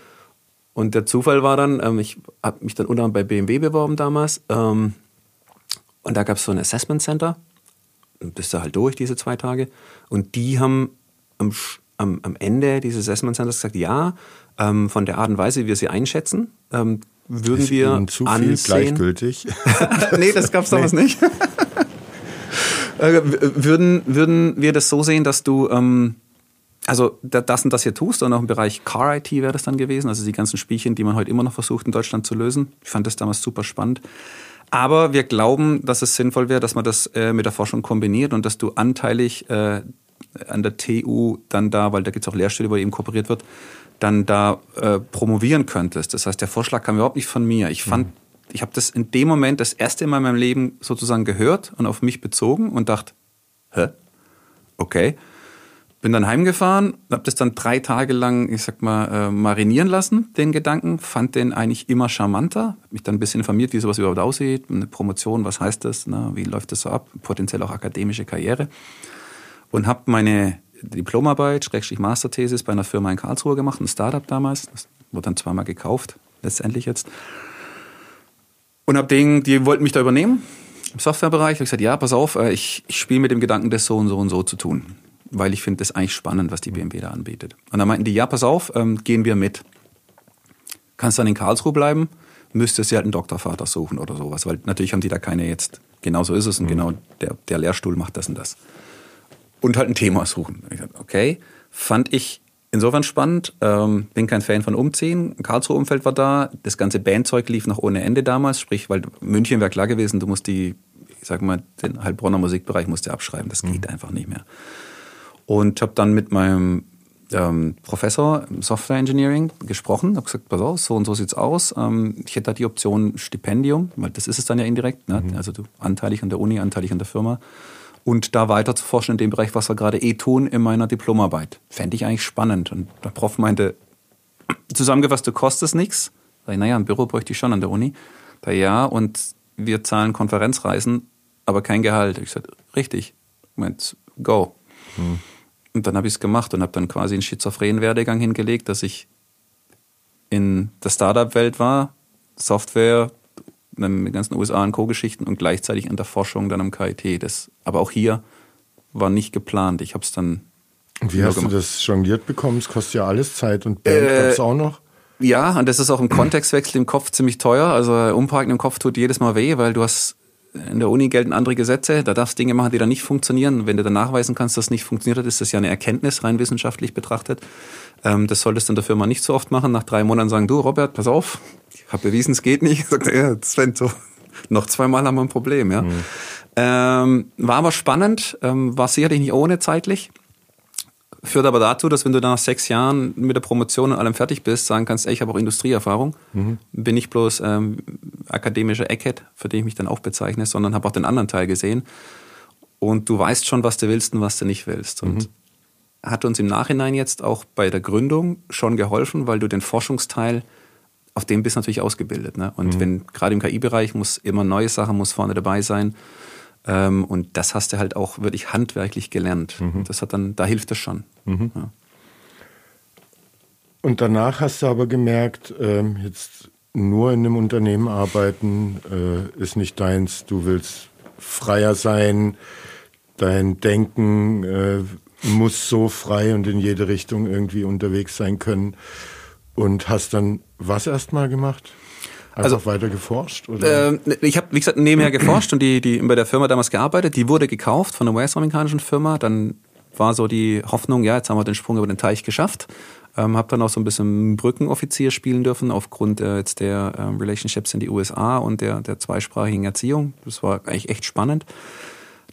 Und der Zufall war dann, ähm, ich habe mich dann unter anderem bei BMW beworben damals. Ähm, und da gab es so ein Assessment Center. Und bist du halt durch, diese zwei Tage. Und die haben am am, am Ende dieses Assessment Centers gesagt, ja, ähm, von der Art und Weise, wie wir sie einschätzen, ähm, würden Ist wir Ihnen zu viel ansehen. gleichgültig. [LAUGHS] nee, das gab's damals nicht. Äh, würden, würden wir das so sehen, dass du ähm, also da- das und das hier tust und auch im Bereich Car IT wäre das dann gewesen, also die ganzen Spielchen, die man heute immer noch versucht in Deutschland zu lösen. Ich fand das damals super spannend. Aber wir glauben, dass es sinnvoll wäre, dass man das äh, mit der Forschung kombiniert und dass du anteilig äh, an der TU dann da, weil da gibt es auch Lehrstühle, wo eben kooperiert wird, dann da äh, promovieren könntest. Das heißt, der Vorschlag kam überhaupt nicht von mir. Ich fand, ich habe das in dem Moment das erste Mal in meinem Leben sozusagen gehört und auf mich bezogen und dachte, hä? Okay. Bin dann heimgefahren, habe das dann drei Tage lang, ich sag mal, äh, marinieren lassen, den Gedanken, fand den eigentlich immer charmanter, hab mich dann ein bisschen informiert, wie sowas überhaupt aussieht, eine Promotion, was heißt das, ne? wie läuft das so ab, potenziell auch akademische Karriere und habe meine Diplomarbeit, Schrägstrich Masterthesis bei einer Firma in Karlsruhe gemacht, ein Startup damals, das wurde dann zweimal gekauft, letztendlich jetzt. Und hab den, die wollten mich da übernehmen im Softwarebereich. Hab ich gesagt, ja, pass auf, äh, ich, ich spiele mit dem Gedanken, das so und so und so zu tun. Weil ich finde das eigentlich spannend, was die BMW da anbietet. Und dann meinten die, ja, pass auf, ähm, gehen wir mit. Kannst dann in Karlsruhe bleiben, müsstest du halt einen Doktorvater suchen oder sowas. Weil natürlich haben die da keine jetzt, genau so ist es und genau der, der Lehrstuhl macht das und das. Und halt ein Thema suchen. Ich dachte, okay, fand ich insofern spannend. Ähm, bin kein Fan von Umziehen. Karlsruhe Umfeld war da. Das ganze Bandzeug lief noch ohne Ende damals. Sprich, weil München wäre klar gewesen, du musst die, ich sag mal, den Heilbronner Musikbereich musst du abschreiben. Das geht einfach nicht mehr. Und habe dann mit meinem ähm, Professor im Software Engineering gesprochen, habe gesagt, pass auf, so und so sieht's aus. Ähm, ich hätte da die Option Stipendium, weil das ist es dann ja indirekt, ne? also du anteilig an der Uni, anteilig an der Firma. Und da weiter zu forschen in dem Bereich, was wir gerade eh tun in meiner Diplomarbeit. Fände ich eigentlich spannend. Und der Prof meinte, [CLEARS THROAT] zusammengefasst, du kostest nichts. Sag ich, naja, ein Büro bräuchte ich schon an der Uni. Da ja, und wir zahlen Konferenzreisen, aber kein Gehalt. Ich sagte, richtig. Moment, go. Und dann habe ich es gemacht und habe dann quasi einen schizophrenen Werdegang hingelegt, dass ich in der Startup-Welt war, Software, mit den ganzen USA und Co-Geschichten und gleichzeitig in der Forschung dann am KIT. Das, aber auch hier war nicht geplant. Ich habe es dann Und wie hast du gemacht. das jongliert bekommen? Es kostet ja alles Zeit und Band Äh, gab's auch noch. Ja, und das ist auch im Kontextwechsel im Kopf ziemlich teuer. Also Umparken im Kopf tut jedes Mal weh, weil du hast in der Uni gelten andere Gesetze, da darfst du Dinge machen, die dann nicht funktionieren. Wenn du dann nachweisen kannst, dass es nicht funktioniert hat, ist das ja eine Erkenntnis, rein wissenschaftlich betrachtet. Ähm, das solltest du in der Firma nicht so oft machen. Nach drei Monaten sagen, du Robert, pass auf, habe bewiesen, es geht nicht. [LAUGHS] Sagt er, ja, Sven, so, noch zweimal haben wir ein Problem. Ja. Ähm, war aber spannend, ähm, war sicherlich nicht ohne zeitlich. Führt aber dazu, dass wenn du nach sechs Jahren mit der Promotion und allem fertig bist, sagen kannst, ey, ich habe auch Industrieerfahrung, bin nicht bloß ähm, akademischer Eckhead, für den ich mich dann auch bezeichne, sondern habe auch den anderen Teil gesehen. Und du weißt schon, was du willst und was du nicht willst. Und hat uns im Nachhinein jetzt auch bei der Gründung schon geholfen, weil du den Forschungsteil, auf dem bist du natürlich ausgebildet. Ne? Und wenn gerade im KI-Bereich muss immer neue Sachen, muss vorne dabei sein. Ähm, und das hast du halt auch wirklich handwerklich gelernt. Und Das hat dann, da hilft es schon. Ja. Und danach hast du aber gemerkt, ähm, jetzt nur in einem Unternehmen arbeiten äh, ist nicht deins. Du willst freier sein. Dein Denken äh, muss so frei und in jede Richtung irgendwie unterwegs sein können. Und hast dann was erstmal gemacht? Einfach Also- weiter geforscht? Oder? Ähm, ich habe, wie gesagt, nebenher geforscht und die, die bei der Firma damals gearbeitet. Die wurde gekauft von einer US-amerikanischen Firma. Dann war so die Hoffnung, ja, jetzt haben wir den Sprung über den Teich geschafft. Ähm, habe dann auch so ein bisschen Brückenoffizier spielen dürfen aufgrund äh, jetzt der ähm, Relationships in die USA und der, der zweisprachigen Erziehung. Das war eigentlich echt spannend.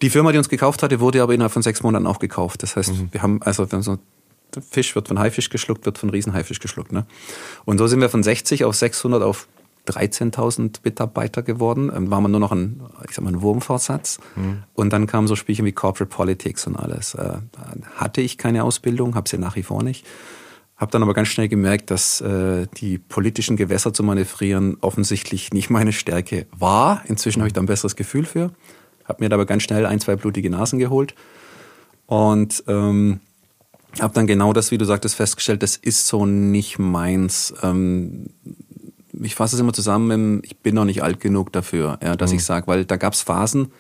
Die Firma, die uns gekauft hatte, wurde aber innerhalb von sechs Monaten auch gekauft. Das heißt, wir haben, also wir haben so Fisch wird von Haifisch geschluckt, wird von Riesenhaifisch geschluckt. Ne? Und so sind wir von 60 auf 600 auf 13.000 Mitarbeiter geworden. Ähm, waren wir nur noch ein, ich sag mal, ein Wurmfortsatz. Und dann kamen so Spielchen wie Corporate Politics und alles. Äh, da hatte ich keine Ausbildung, habe sie nach wie vor nicht. Habe dann aber ganz schnell gemerkt, dass äh, die politischen Gewässer zu manövrieren offensichtlich nicht meine Stärke war. Inzwischen habe ich da ein besseres Gefühl für. Habe mir da aber ganz schnell ein, zwei blutige Nasen geholt. Und ähm, habe dann genau das, wie du sagtest, festgestellt, das ist so nicht meins. Ähm, ich fasse es immer zusammen, ich bin noch nicht alt genug dafür, ja, dass ich sage, weil da gab es Phasen,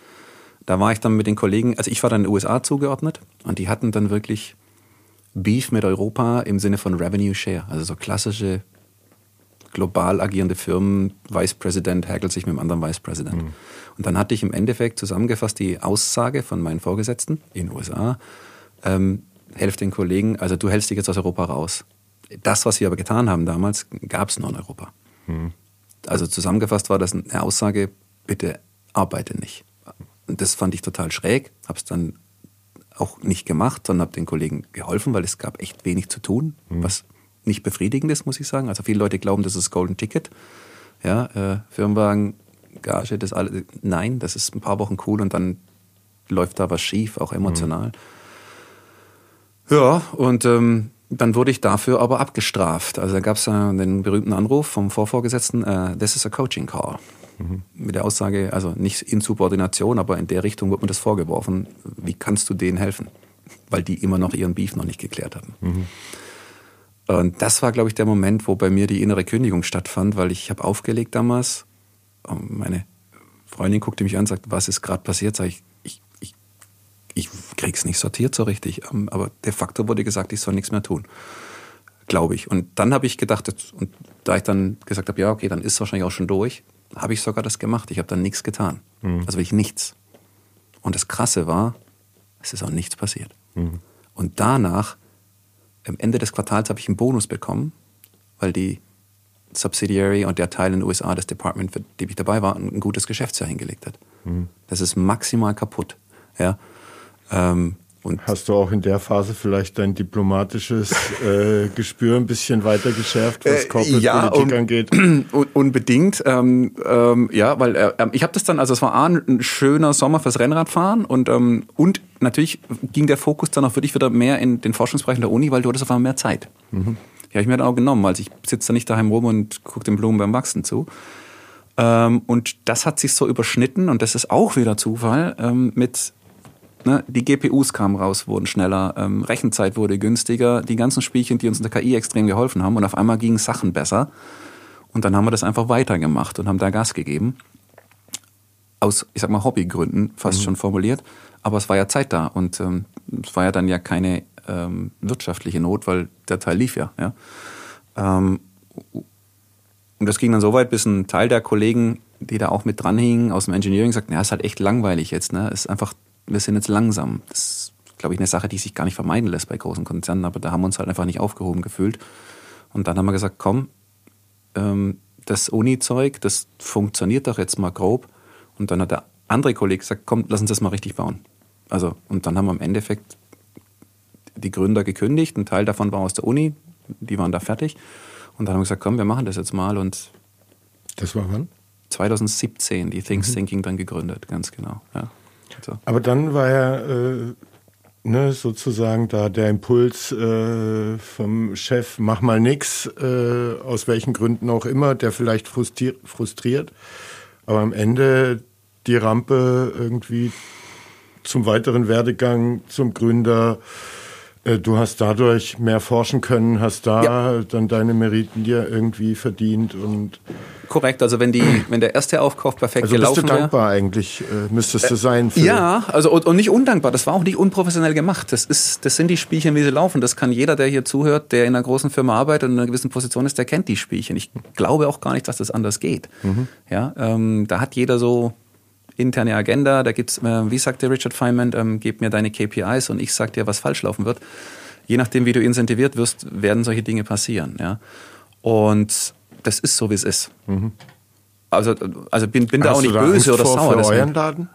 da war ich dann mit den Kollegen, also ich war dann in den USA zugeordnet und die hatten dann wirklich Beef mit Europa im Sinne von Revenue Share, also so klassische global agierende Firmen, Vice President häkelt sich mit einem anderen Vice President. Mhm. Und dann hatte ich im Endeffekt zusammengefasst die Aussage von meinen Vorgesetzten in den USA, ähm, helf den Kollegen, also du hältst dich jetzt aus Europa raus. Das, was wir aber getan haben damals, gab es nur in Europa. Mhm. Also zusammengefasst war das eine Aussage, bitte arbeite nicht. Und das fand ich total schräg, habe es dann auch nicht gemacht, sondern habe den Kollegen geholfen, weil es gab echt wenig zu tun, mhm. was nicht befriedigend ist, muss ich sagen. Also viele Leute glauben, das ist Golden Ticket. Ja, äh, Firmenwagen, Gage, das alles. Nein, das ist ein paar Wochen cool und dann läuft da was schief, auch emotional. Mhm. Ja, und ähm, dann wurde ich dafür aber abgestraft. Also da gab es äh, den berühmten Anruf vom Vorvorgesetzten, äh, this is a coaching call. Mhm. Mit der Aussage, also nicht in Subordination, aber in der Richtung wird mir das vorgeworfen, wie kannst du denen helfen? Weil die immer noch ihren Beef noch nicht geklärt hatten. Mhm. Und das war, glaube ich, der Moment, wo bei mir die innere Kündigung stattfand, weil ich habe aufgelegt damals. Meine Freundin guckte mich an und sagt, was ist gerade passiert? Sag ich, ich krieg's nicht sortiert so richtig. Ähm, aber de facto wurde gesagt, ich soll nichts mehr tun. Glaube ich. Und dann habe ich gedacht, und da ich dann gesagt habe, ja, okay, dann ist es wahrscheinlich auch schon durch, habe ich sogar das gemacht. Ich habe dann nichts getan. Mhm. Also wirklich nichts. Und das Krasse war, es ist auch nichts passiert. Mhm. Und danach am Ende des Quartals habe ich einen Bonus bekommen, weil die Subsidiary und der Teil in den USA, das Department, für die ich dabei war, ein gutes Geschäftsjahr hingelegt hat. Mhm. Das ist maximal kaputt. Ja. Ähm, und Hast du auch in der Phase vielleicht dein diplomatisches äh, Gespür ein bisschen weiter geschärft, was äh, Corporate ja, Politik angeht? [CLEARS THROAT] Un unbedingt, ähm, ähm, ja, weil äh, ich habe das dann, also es war ein schöner Sommer fürs Rennradfahren und ähm, und natürlich ging der Fokus dann auch wirklich wieder mehr in den Forschungsbereichen der Uni, weil du hattest auf einmal mehr Zeit. Mhm. Die habe ich mir dann auch genommen, weil ich sitze da nicht daheim rum und gucke den Blumen beim Wachsen zu. Ähm, und das hat sich so überschnitten und das ist auch wieder Zufall ähm, mit Ne, die GPUs kamen raus, wurden schneller, ähm, Rechenzeit wurde günstiger, die ganzen Spielchen, die uns in der KI extrem geholfen haben und auf einmal gingen Sachen besser. Und dann haben wir das einfach weitergemacht und haben da Gas gegeben. Aus, ich sag mal, Hobbygründen fast mhm. schon formuliert. Aber es war ja Zeit da und ähm, es war ja dann ja keine ähm, wirtschaftliche Not, weil der Teil lief ja. ja. Ähm, und das ging dann so weit, bis ein Teil der Kollegen, die da auch mit dranhingen, aus dem Engineering, sagten, ja, ist halt echt langweilig jetzt. Ne? Ist einfach wir sind jetzt langsam. Das ist, glaube ich, eine Sache, die sich gar nicht vermeiden lässt bei großen Konzernen, aber da haben wir uns halt einfach nicht aufgehoben gefühlt. Und dann haben wir gesagt, komm, ähm, das Uni-Zeug, das funktioniert doch jetzt mal grob. Und dann hat der andere Kollege gesagt, komm, lass uns das mal richtig bauen. Also, und dann haben wir im Endeffekt die Gründer gekündigt. Ein Teil davon war aus der Uni, die waren da fertig. Und dann haben wir gesagt, komm, wir machen das jetzt mal. Und das war wann? 2017, die Things mhm. Thinking dann gegründet, ganz genau. Ja. So. Aber dann war ja äh, ne, sozusagen da der Impuls äh, vom Chef, mach mal nix, äh, aus welchen Gründen auch immer, der vielleicht frustriert, aber am Ende die Rampe irgendwie zum weiteren Werdegang, zum Gründer, äh, du hast dadurch mehr forschen können, hast da ja. dann deine Meriten dir irgendwie verdient und korrekt. Also wenn die, wenn der erste Aufkauf perfekt also gelaufen wäre. Bist du dankbar wär, eigentlich, äh, müsstest du sein. Für ja, also und, und, nicht undankbar. Das war auch nicht unprofessionell gemacht. Das ist, das sind die Spielchen, wie sie laufen. Das kann jeder, der hier zuhört, der in einer großen Firma arbeitet und in einer gewissen Position ist, der kennt die Spielchen. Ich glaube auch gar nicht, dass das anders geht. Mhm. Ja, ähm, da hat jeder so interne Agenda. Da gibt's, äh, wie sagte Richard Feynman, ähm, gib mir deine KPIs und ich sag dir, was falsch laufen wird. Je nachdem, wie du incentiviert wirst, werden solche Dinge passieren. Ja. Und das ist so, wie es ist. Mhm. Also, also bin, bin da auch nicht böse Angst oder sauer. Für euren Laden?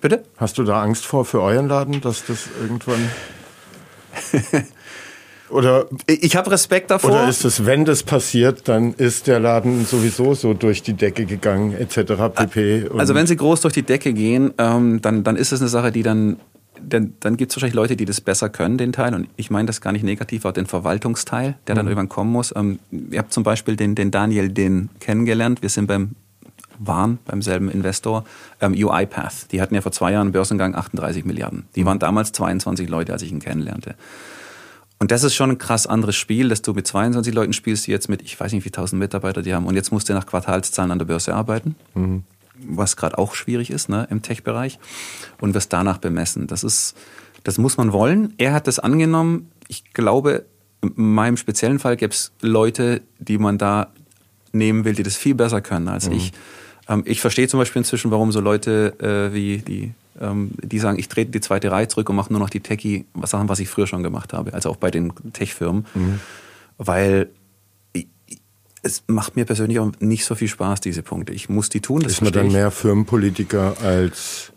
Bitte? Hast du da Angst vor für euren Laden, dass das irgendwann. [LAUGHS] Oder ich habe Respekt davor. Oder ist es, wenn das passiert, dann ist der Laden sowieso so durch die Decke gegangen, etc. pp. also wenn sie groß durch die Decke gehen, ähm, dann, dann ist es eine Sache, die dann dann, dann gibt es wahrscheinlich Leute, die das besser können, den Teil. Und ich meine das gar nicht negativ, auch den Verwaltungsteil, der dann mhm. irgendwann kommen muss. Ähm, ihr habt zum Beispiel den, den Daniel den kennengelernt. Wir sind beim waren beim selben Investor, ähm, UiPath. Die hatten ja vor zwei Jahren einen Börsengang 38 Milliarden. Die waren damals 22 Leute, als ich ihn kennenlernte. Und das ist schon ein krass anderes Spiel, dass du mit 22 Leuten spielst, die jetzt mit, ich weiß nicht, wie tausend Mitarbeiter die haben. Und jetzt musst du nach Quartalszahlen an der Börse arbeiten. Mhm was gerade auch schwierig ist ne, im Tech-Bereich, und wirst danach bemessen. Das ist, das muss man wollen. Er hat das angenommen. Ich glaube, in meinem speziellen Fall gäbe es Leute, die man da nehmen will, die das viel besser können als ich. Ähm, ich verstehe zum Beispiel inzwischen, warum so Leute äh, wie die, ähm, die sagen, ich trete die zweite Reihe zurück und mache nur noch die Techie, was Sachen, was ich früher schon gemacht habe, also auch bei den Tech-Firmen, weil ich, es macht mir persönlich auch nicht so viel Spaß, diese Punkte. Ich muss die tun, das Ist man dann ich. mehr Firmenpolitiker als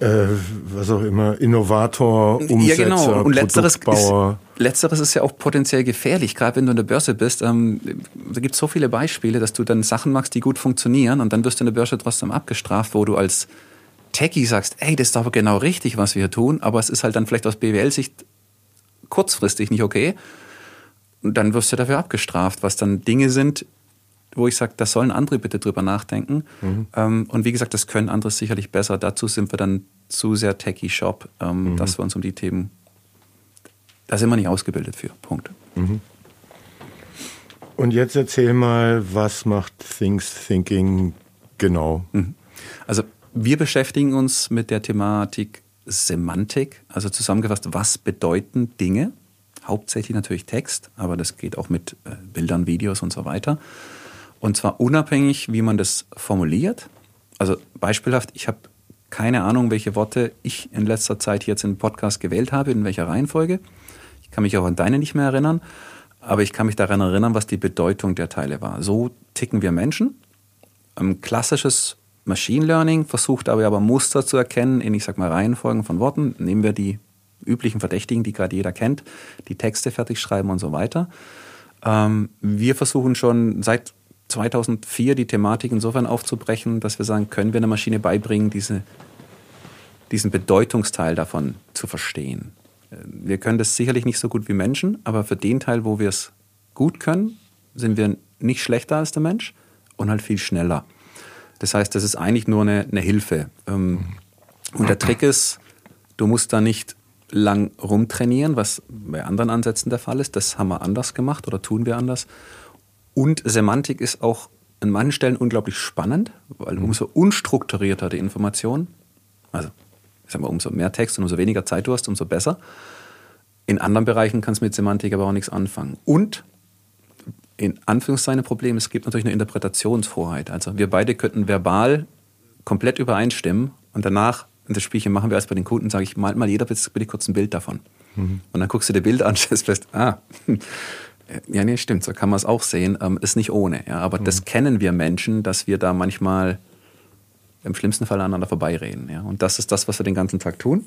äh, was auch immer, Innovator, Umsetzer, ja, genau. Und letzteres Produktbauer. ist, letzteres ist ja auch potenziell gefährlich, gerade wenn du in der Börse bist. Ähm, da gibt es so viele Beispiele, dass du dann Sachen machst, die gut funktionieren und dann wirst du in der Börse trotzdem abgestraft, wo du als Techie sagst, ey, das ist aber genau richtig, was wir hier tun, aber es ist halt dann vielleicht aus BWL-Sicht kurzfristig nicht okay. Und dann wirst du dafür abgestraft, was dann Dinge sind, wo ich sage, da sollen andere bitte drüber nachdenken. Ähm, und wie gesagt, das können andere sicherlich besser. Dazu sind wir dann zu sehr Techie-Shop, ähm, dass wir uns um die Themen, da sind wir nicht ausgebildet für. Punkt. Und jetzt erzähl mal, was macht Things Thinking genau? Also wir beschäftigen uns mit der Thematik Semantik, also zusammengefasst, was bedeuten Dinge? Hauptsächlich natürlich Text, aber das geht auch mit äh, Bildern, Videos und so weiter. Und zwar unabhängig, wie man das formuliert. Also beispielhaft, ich habe keine Ahnung, welche Worte ich in letzter Zeit jetzt im Podcast gewählt habe, in welcher Reihenfolge. Ich kann mich auch an deine nicht mehr erinnern, aber ich kann mich daran erinnern, was die Bedeutung der Teile war. So ticken wir Menschen. Ein klassisches Machine Learning versucht aber, aber Muster zu erkennen in, ich sag mal, Reihenfolgen von Worten. Nehmen wir die üblichen Verdächtigen, die gerade jeder kennt, die Texte fertig schreiben und so weiter. Ähm, wir versuchen schon seit 2004 die Thematik insofern aufzubrechen, dass wir sagen, können wir einer Maschine beibringen, diese, diesen Bedeutungsteil davon zu verstehen. Äh, Wir können das sicherlich nicht so gut wie Menschen, aber für den Teil, wo wir es gut können, sind wir nicht schlechter als der Mensch und halt viel schneller. Das heißt, das ist eigentlich nur eine, eine Hilfe. Ähm, Und der Trick ist, du musst da nicht lang rumtrainieren, was bei anderen Ansätzen der Fall ist. Das haben wir anders gemacht oder tun wir anders. Und Semantik ist auch an manchen Stellen unglaublich spannend, weil umso unstrukturierter die Information, also ich sag mal, umso mehr Text und umso weniger Zeit du hast, umso besser. In anderen Bereichen kannst du mit Semantik aber auch nichts anfangen. Und in Anführungszeichen Problem, es gibt natürlich eine Interpretationsvorheit. Also wir beide könnten verbal komplett übereinstimmen und danach, und das Spielchen machen wir als bei den Kunden, sage ich, malt mal jeder bitte, kurz ein Bild davon. Und dann guckst du dir Bild an, [LAUGHS] stellst fest, ah, ja, nee, stimmt, so kann man es auch sehen, ähm, ist nicht ohne. Ja, aber das kennen wir Menschen, dass wir da manchmal im schlimmsten Fall aneinander vorbeireden. Ja. Und das ist das, was wir den ganzen Tag tun.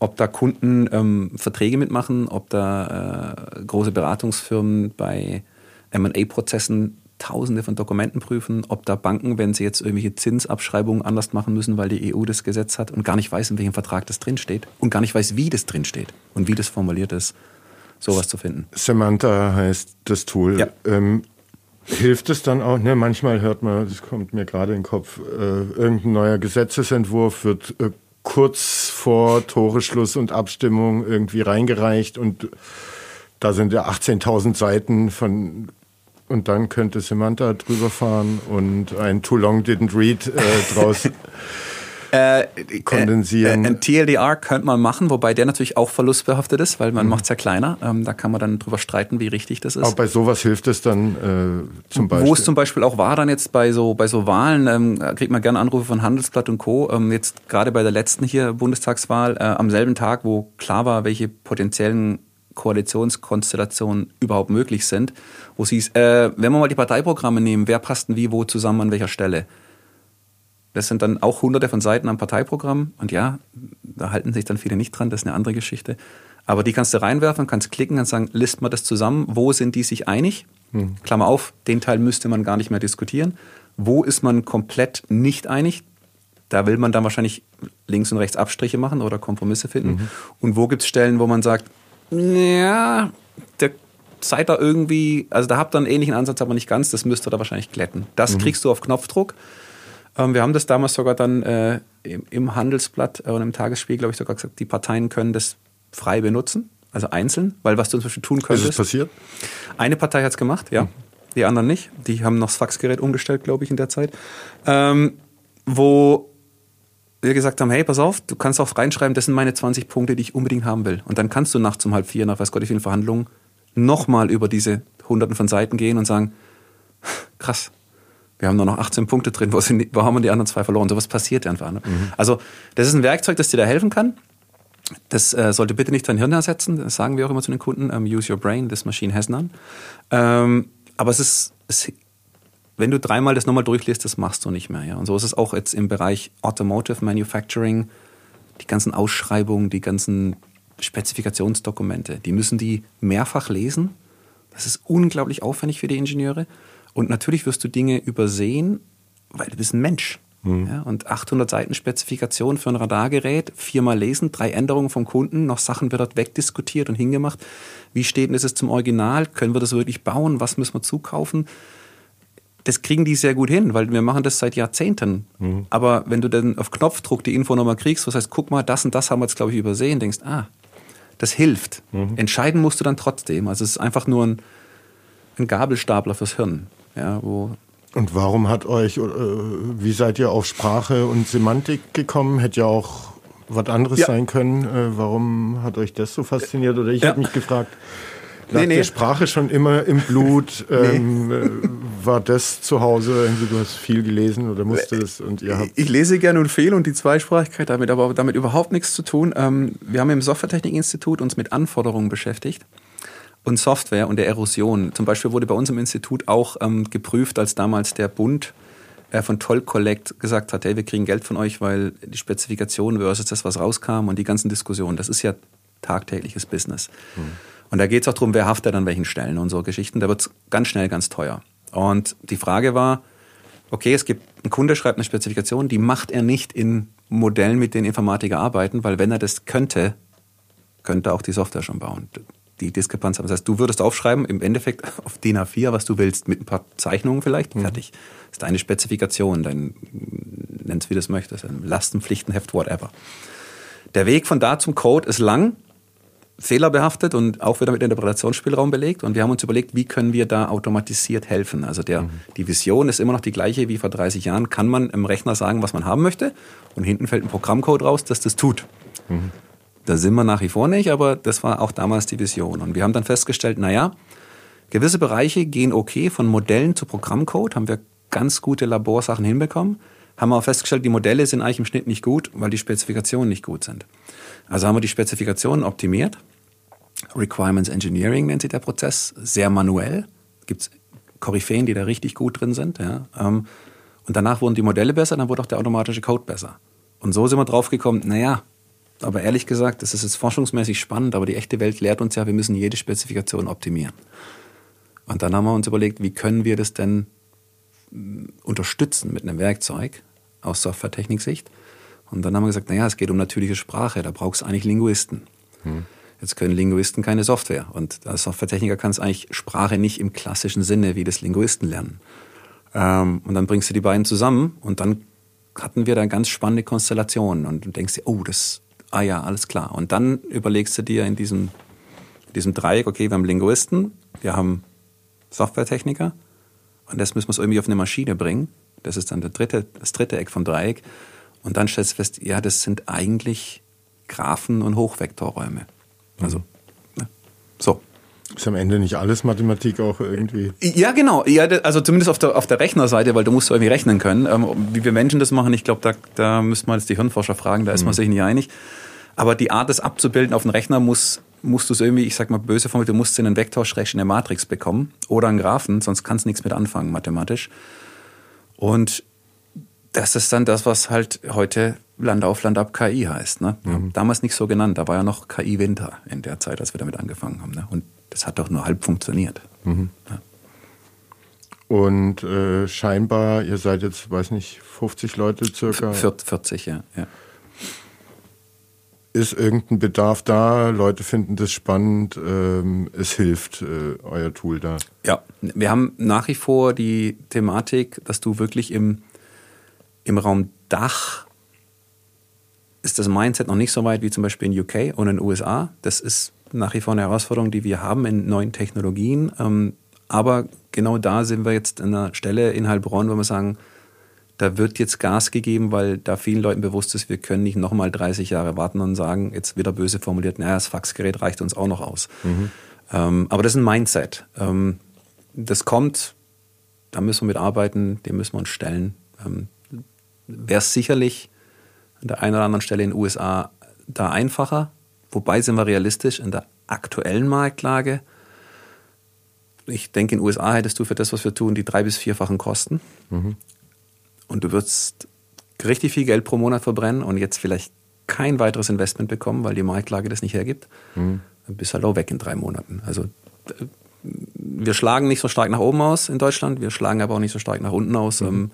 Ob da Kunden ähm, Verträge mitmachen, ob da äh, große Beratungsfirmen bei M&A-Prozessen Tausende von Dokumenten prüfen, ob da Banken, wenn sie jetzt irgendwelche Zinsabschreibungen anders machen müssen, weil die EU das Gesetz hat und gar nicht weiß, in welchem Vertrag das drinsteht und gar nicht weiß, wie das drinsteht und wie das formuliert ist, sowas zu finden. Samantha heißt das Tool. Ja. Ähm, hilft es dann auch, ne, manchmal hört man, das kommt mir gerade in den Kopf, äh, irgendein neuer Gesetzesentwurf wird äh, kurz vor Toreschluss und Abstimmung irgendwie reingereicht und da sind ja 18.000 Seiten von und dann könnte Samantha drüber fahren und ein Too Long Didn't Read äh, draus [LAUGHS] kondensieren. Äh, ein TLDR könnte man machen, wobei der natürlich auch verlustbehaftet ist, weil man macht es ja kleiner. Ähm, da kann man dann drüber streiten, wie richtig das ist. auch bei sowas hilft es dann äh, zum Beispiel. Wo es zum Beispiel auch war, dann jetzt bei so, bei so Wahlen, ähm, kriegt man gerne Anrufe von Handelsblatt und Co. Ähm, jetzt gerade bei der letzten hier Bundestagswahl, äh, am selben Tag, wo klar war, welche potenziellen Koalitionskonstellationen überhaupt möglich sind, wo es hieß, äh, wenn wir mal die Parteiprogramme nehmen, wer passt denn wie wo zusammen an welcher Stelle? Das sind dann auch hunderte von Seiten am Parteiprogramm. Und ja, da halten sich dann viele nicht dran, das ist eine andere Geschichte. Aber die kannst du reinwerfen, kannst klicken und sagen, list mal das zusammen, wo sind die sich einig? Klammer auf, den Teil müsste man gar nicht mehr diskutieren. Wo ist man komplett nicht einig? Da will man dann wahrscheinlich links und rechts Abstriche machen oder Kompromisse finden. Und wo gibt es Stellen, wo man sagt, ja, der seid da irgendwie, also da habt ihr einen ähnlichen Ansatz, aber nicht ganz, das müsst ihr da wahrscheinlich glätten. Das kriegst du auf Knopfdruck. Ähm, wir haben das damals sogar dann äh, im, im Handelsblatt äh, und im Tagesspiegel, glaube ich, sogar gesagt, die Parteien können das frei benutzen, also einzeln, weil was du zum Beispiel tun ist könntest. es passiert? Eine Partei hat es gemacht, ja. Die anderen nicht. Die haben noch das Faxgerät umgestellt, glaube ich, in der Zeit. Ähm, wo wir gesagt haben, hey, pass auf, du kannst auch reinschreiben, das sind meine 20 Punkte, die ich unbedingt haben will. Und dann kannst du nachts um halb vier, nach weiß Gott wie vielen Verhandlungen, nochmal über diese hunderten von Seiten gehen und sagen, krass. Wir haben nur noch 18 Punkte drin, wo, sind, wo haben wir die anderen zwei verloren? So was passiert einfach. Ne? Mhm. Also, das ist ein Werkzeug, das dir da helfen kann. Das äh, sollte bitte nicht dein Hirn ersetzen. Das sagen wir auch immer zu den Kunden. Ähm, use your brain, this machine has none. Ähm, aber es ist, es, wenn du dreimal das nochmal durchliest, das machst du nicht mehr. Ja? Und so ist es auch jetzt im Bereich Automotive Manufacturing. Die ganzen Ausschreibungen, die ganzen Spezifikationsdokumente, die müssen die mehrfach lesen. Das ist unglaublich aufwendig für die Ingenieure. Und natürlich wirst du Dinge übersehen, weil du bist ein Mensch. Mhm. Ja, und 800 Seiten Spezifikation für ein Radargerät, viermal lesen, drei Änderungen vom Kunden, noch Sachen wird dort wegdiskutiert und hingemacht. Wie steht denn das zum Original? Können wir das wirklich bauen? Was müssen wir zukaufen? Das kriegen die sehr gut hin, weil wir machen das seit Jahrzehnten. Mhm. Aber wenn du dann auf Knopfdruck die Info nochmal kriegst, was heißt, guck mal, das und das haben wir jetzt, glaube ich, übersehen, denkst, ah, das hilft. Mhm. Entscheiden musst du dann trotzdem. Also es ist einfach nur ein, ein Gabelstapler fürs Hirn. Ja, wo und warum hat euch, äh, wie seid ihr auf Sprache und Semantik gekommen? Hätte ja auch was anderes ja. sein können. Äh, warum hat euch das so fasziniert? Oder ich ja. habe mich gefragt, lag nee, nee. die Sprache schon immer im Blut? [LAUGHS] Ähm, nee. Äh, war das zu Hause? Du hast viel gelesen oder musstest und ihr habt Ich lese gerne und viel und die Zweisprachigkeit damit, aber damit überhaupt nichts zu tun. Ähm, wir haben im Softwaretechnikinstitut uns mit Anforderungen beschäftigt und Software und der Erosion. Zum Beispiel wurde bei uns im Institut auch ähm, geprüft, als damals der Bund äh, von Toll Collect gesagt hat, hey, wir kriegen Geld von euch, weil die Spezifikation versus das, was rauskam und die ganzen Diskussionen, das ist ja tagtägliches Business. Hm. Und da geht es auch darum, wer haftet an welchen Stellen und so Geschichten. Da wird es ganz schnell ganz teuer. Und die Frage war, okay, es gibt, ein Kunde schreibt eine Spezifikation, die macht er nicht in Modellen, mit denen Informatiker arbeiten, weil wenn er das könnte, könnte auch die Software schon bauen die Diskrepanz haben. Das heißt, du würdest aufschreiben, im Endeffekt [LAUGHS] auf DIN A4, was du willst, mit ein paar Zeichnungen vielleicht, mhm. fertig. Das ist deine Spezifikation, dein, nenn's wie du es möchtest, ein Lastenpflichtenheft, whatever. Der Weg von da zum Code ist lang, fehlerbehaftet und auch wieder mit Interpretationsspielraum belegt. Und wir haben uns überlegt, wie können wir da automatisiert helfen. Also der, mhm. die Vision ist immer noch die gleiche wie vor 30 Jahren. Kann man im Rechner sagen, was man haben möchte? Und hinten fällt ein Programmcode raus, das das tut. Mhm. Da sind wir nach wie vor nicht, aber das war auch damals die Vision. Und wir haben dann festgestellt, naja, gewisse Bereiche gehen okay, von Modellen zu Programmcode haben wir ganz gute Laborsachen hinbekommen, haben aber festgestellt, die Modelle sind eigentlich im Schnitt nicht gut, weil die Spezifikationen nicht gut sind. Also haben wir die Spezifikationen optimiert. Requirements Engineering nennt sich der Prozess, sehr manuell. Gibt es Koryphäen, die da richtig gut drin sind. Ja. Ähm, und danach wurden die Modelle besser, dann wurde auch der automatische Code besser. Und so sind wir drauf gekommen, naja, aber ehrlich gesagt, das ist jetzt forschungsmäßig spannend, aber die echte Welt lehrt uns ja, wir müssen jede Spezifikation optimieren. Und dann haben wir uns überlegt, wie können wir das denn mm, unterstützen mit einem Werkzeug aus Softwaretechnik-Sicht. Und dann haben wir gesagt, naja, es geht um natürliche Sprache, da brauchst du eigentlich Linguisten. Hm. Jetzt können Linguisten keine Software. Und als Softwaretechniker kann es eigentlich Sprache nicht im klassischen Sinne wie das Linguisten lernen. Ähm, und dann bringst du die beiden zusammen und dann hatten wir da ganz spannende Konstellationen und du denkst dir, oh, das ah ja, alles klar. Und dann überlegst du dir in diesem, diesem Dreieck, okay, wir haben Linguisten, wir haben Softwaretechniker und das müssen wir irgendwie auf eine Maschine bringen. Das ist dann der dritte, das dritte Eck vom Dreieck. Und dann stellst du fest, ja, das sind eigentlich Graphen und Hochvektorräume. Also, mhm. ne? so. Ist am Ende nicht alles Mathematik auch irgendwie? Ja, genau. Ja, also zumindest auf der, auf der Rechnerseite, weil du musst irgendwie rechnen können. Ähm, wie wir Menschen das machen, ich glaube, da, da müsste man jetzt die Hirnforscher fragen, da ist mhm. man sich nicht einig. Aber die Art, das abzubilden auf dem Rechner, muss, musst du es irgendwie, ich sag mal böse formuliert, du musst in einen Vektor eine Matrix bekommen oder einen Graphen, sonst kannst du nichts mit anfangen mathematisch. Und das ist dann das, was halt heute Land auf Land ab KI heißt. Ne? Mhm. Damals nicht so genannt, da war ja noch KI Winter in der Zeit, als wir damit angefangen haben. Ne? Und das hat doch nur halb funktioniert. Mhm. Ja. Und äh, scheinbar, ihr seid jetzt, weiß nicht, 50 Leute circa? 40, ja. ja. Ist irgendein Bedarf da? Leute finden das spannend. Ähm, es hilft, äh, euer Tool da. Ja, wir haben nach wie vor die Thematik, dass du wirklich im, im Raum Dach ist das Mindset noch nicht so weit wie zum Beispiel in UK und in den USA. Das ist nach wie vor eine Herausforderung, die wir haben in neuen Technologien. Ähm, aber genau da sind wir jetzt an einer Stelle in Heilbronn, wo wir sagen, da wird jetzt Gas gegeben, weil da vielen Leuten bewusst ist, wir können nicht nochmal 30 Jahre warten und sagen, jetzt wieder böse formuliert, naja, das Faxgerät reicht uns auch noch aus. Mhm. Ähm, aber das ist ein Mindset. Ähm, das kommt da müssen wir mit arbeiten, dem müssen wir uns stellen. Ähm, Wäre es sicherlich an der einen oder anderen Stelle in den USA da einfacher, wobei sind wir realistisch in der aktuellen Marktlage. Ich denke, in den USA hättest du für das, was wir tun, die drei- bis vierfachen Kosten. Mhm. Und du würdest richtig viel Geld pro Monat verbrennen und jetzt vielleicht kein weiteres Investment bekommen, weil die Marktlage das nicht hergibt. Mhm. Dann bist du halt auch weg in drei Monaten. Also wir schlagen nicht so stark nach oben aus in Deutschland, wir schlagen aber auch nicht so stark nach unten aus. Mhm.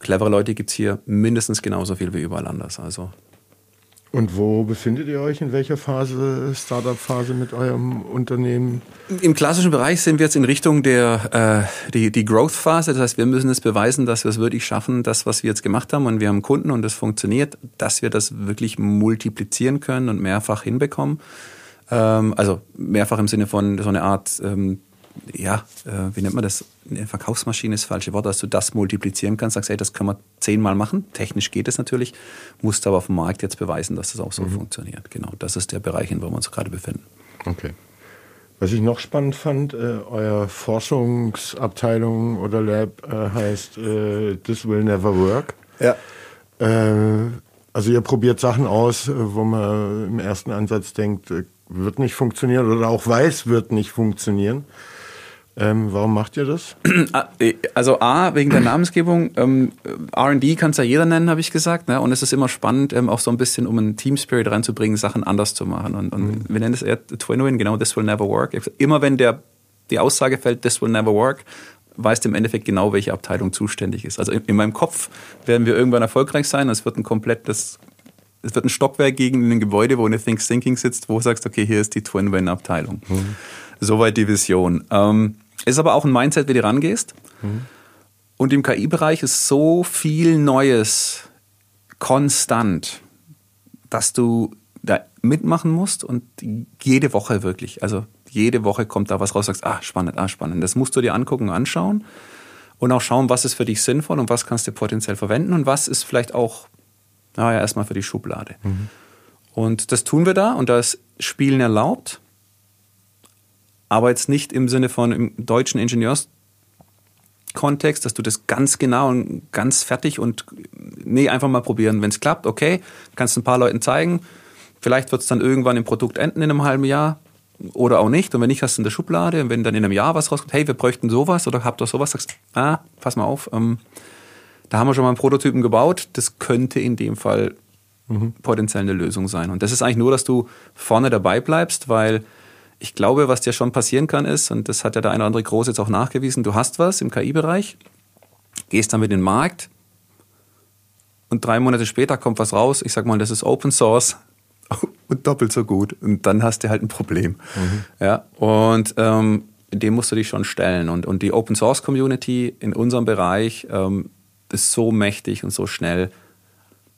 Clevere Leute gibt es hier mindestens genauso viel wie überall anders. Also und wo befindet ihr euch? In welcher Phase, Startup-Phase mit eurem Unternehmen? Im klassischen Bereich sind wir jetzt in Richtung der äh, die, die Growth-Phase. Das heißt, wir müssen es beweisen, dass wir es wirklich schaffen, das, was wir jetzt gemacht haben, und wir haben Kunden und das funktioniert, dass wir das wirklich multiplizieren können und mehrfach hinbekommen. Ähm, also mehrfach im Sinne von so eine Art ähm, ja, äh, wie nennt man das? Eine Verkaufsmaschine ist das falsche Wort, dass du das multiplizieren kannst, sagst, hey, das können wir zehnmal machen. Technisch geht es natürlich, musst aber auf dem Markt jetzt beweisen, dass das auch so mhm. funktioniert. Genau, das ist der Bereich, in dem wir uns gerade befinden. Okay. Was ich noch spannend fand, äh, euer Forschungsabteilung oder Lab äh, heißt äh, This Will Never Work. Ja. Äh, also ihr probiert Sachen aus, äh, wo man im ersten Ansatz denkt, wird nicht funktionieren oder auch weiß, wird nicht funktionieren. Ähm, warum macht ihr das? [CLEARS THROAT] Ah, äh, also A, wegen der Namensgebung. Ähm, RD kann es ja jeder nennen, habe ich gesagt. Ne? Und es ist immer spannend, ähm, auch so ein bisschen, um einen Team Spirit reinzubringen, Sachen anders zu machen. Und, und mhm. wir nennen es eher Twin Win, genau, this will never work. Immer wenn der, die Aussage fällt, this will never work, weißt im Endeffekt genau, welche Abteilung zuständig ist. Also in, in meinem Kopf werden wir irgendwann erfolgreich sein. Es wird ein komplettes es wird ein Stockwerk gegen ein Gebäude, wo eine Think Thinking sitzt, wo du sagst, okay, hier ist die Twin Win Abteilung. Mhm. Soweit die Vision. Ähm, ist aber auch ein Mindset, wie du rangehst. Mhm. Und im KI-Bereich ist so viel Neues konstant, dass du da mitmachen musst und jede Woche wirklich, also jede Woche kommt da was raus, sagst, ah, spannend, ah, spannend. Das musst du dir angucken anschauen und auch schauen, was ist für dich sinnvoll und was kannst du potenziell verwenden und was ist vielleicht auch, naja, erstmal für die Schublade. Mhm. Und das tun wir da und da ist Spielen erlaubt aber jetzt nicht im Sinne von im deutschen Ingenieurskontext, dass du das ganz genau und ganz fertig und nee, einfach mal probieren. Wenn es klappt, okay, kannst du ein paar Leuten zeigen. Vielleicht wird es dann irgendwann im Produkt enden in einem halben Jahr oder auch nicht. Und wenn nicht, hast du in der Schublade. Und wenn dann in einem Jahr was rauskommt, hey, wir bräuchten sowas oder habt ihr sowas, sagst ah, pass mal auf, ähm, da haben wir schon mal einen Prototypen gebaut. Das könnte in dem Fall mhm. potenziell eine Lösung sein. Und das ist eigentlich nur, dass du vorne dabei bleibst, weil ich glaube, was dir schon passieren kann, ist, und das hat ja der eine oder andere Groß jetzt auch nachgewiesen, du hast was im KI-Bereich, gehst damit in den Markt und drei Monate später kommt was raus, ich sag mal, das ist Open Source [LAUGHS] und doppelt so gut. Und dann hast du halt ein Problem. Mhm. Ja, und ähm, dem musst du dich schon stellen. Und, und die Open Source Community in unserem Bereich ähm, ist so mächtig und so schnell.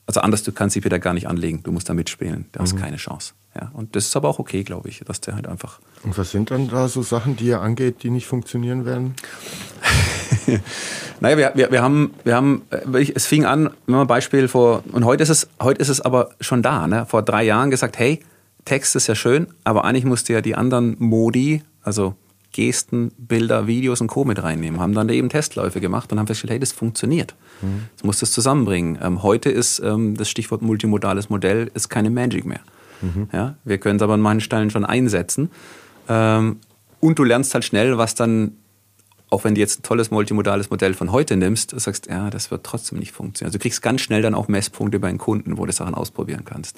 Also anders, du kannst sie wieder gar nicht anlegen. Du musst da mitspielen. Du hast mhm. keine Chance. Ja, und das ist aber auch okay, glaube ich, dass der halt einfach. Und was sind dann da so Sachen, die ihr angeht, die nicht funktionieren werden? [LAUGHS] naja, wir, wir, wir haben, wir haben, äh, es fing an, wenn man Beispiel vor, und heute ist es, heute ist es aber schon da, ne? vor drei Jahren gesagt, hey, Text ist ja schön, aber eigentlich musst du ja die anderen Modi, also Gesten, Bilder, Videos und Co. mit reinnehmen. Haben dann eben Testläufe gemacht und haben festgestellt, hey, das funktioniert. Mhm. Das musst du zusammenbringen. Ähm, heute ist ähm, das Stichwort multimodales Modell ist keine Magic mehr. Mhm. Ja, wir können es aber an manchen Stellen schon einsetzen. Ähm, und du lernst halt schnell, was dann, auch wenn du jetzt ein tolles multimodales Modell von heute nimmst, sagst, ja, das wird trotzdem nicht funktionieren. Also du kriegst ganz schnell dann auch Messpunkte bei den Kunden, wo du Sachen ausprobieren kannst.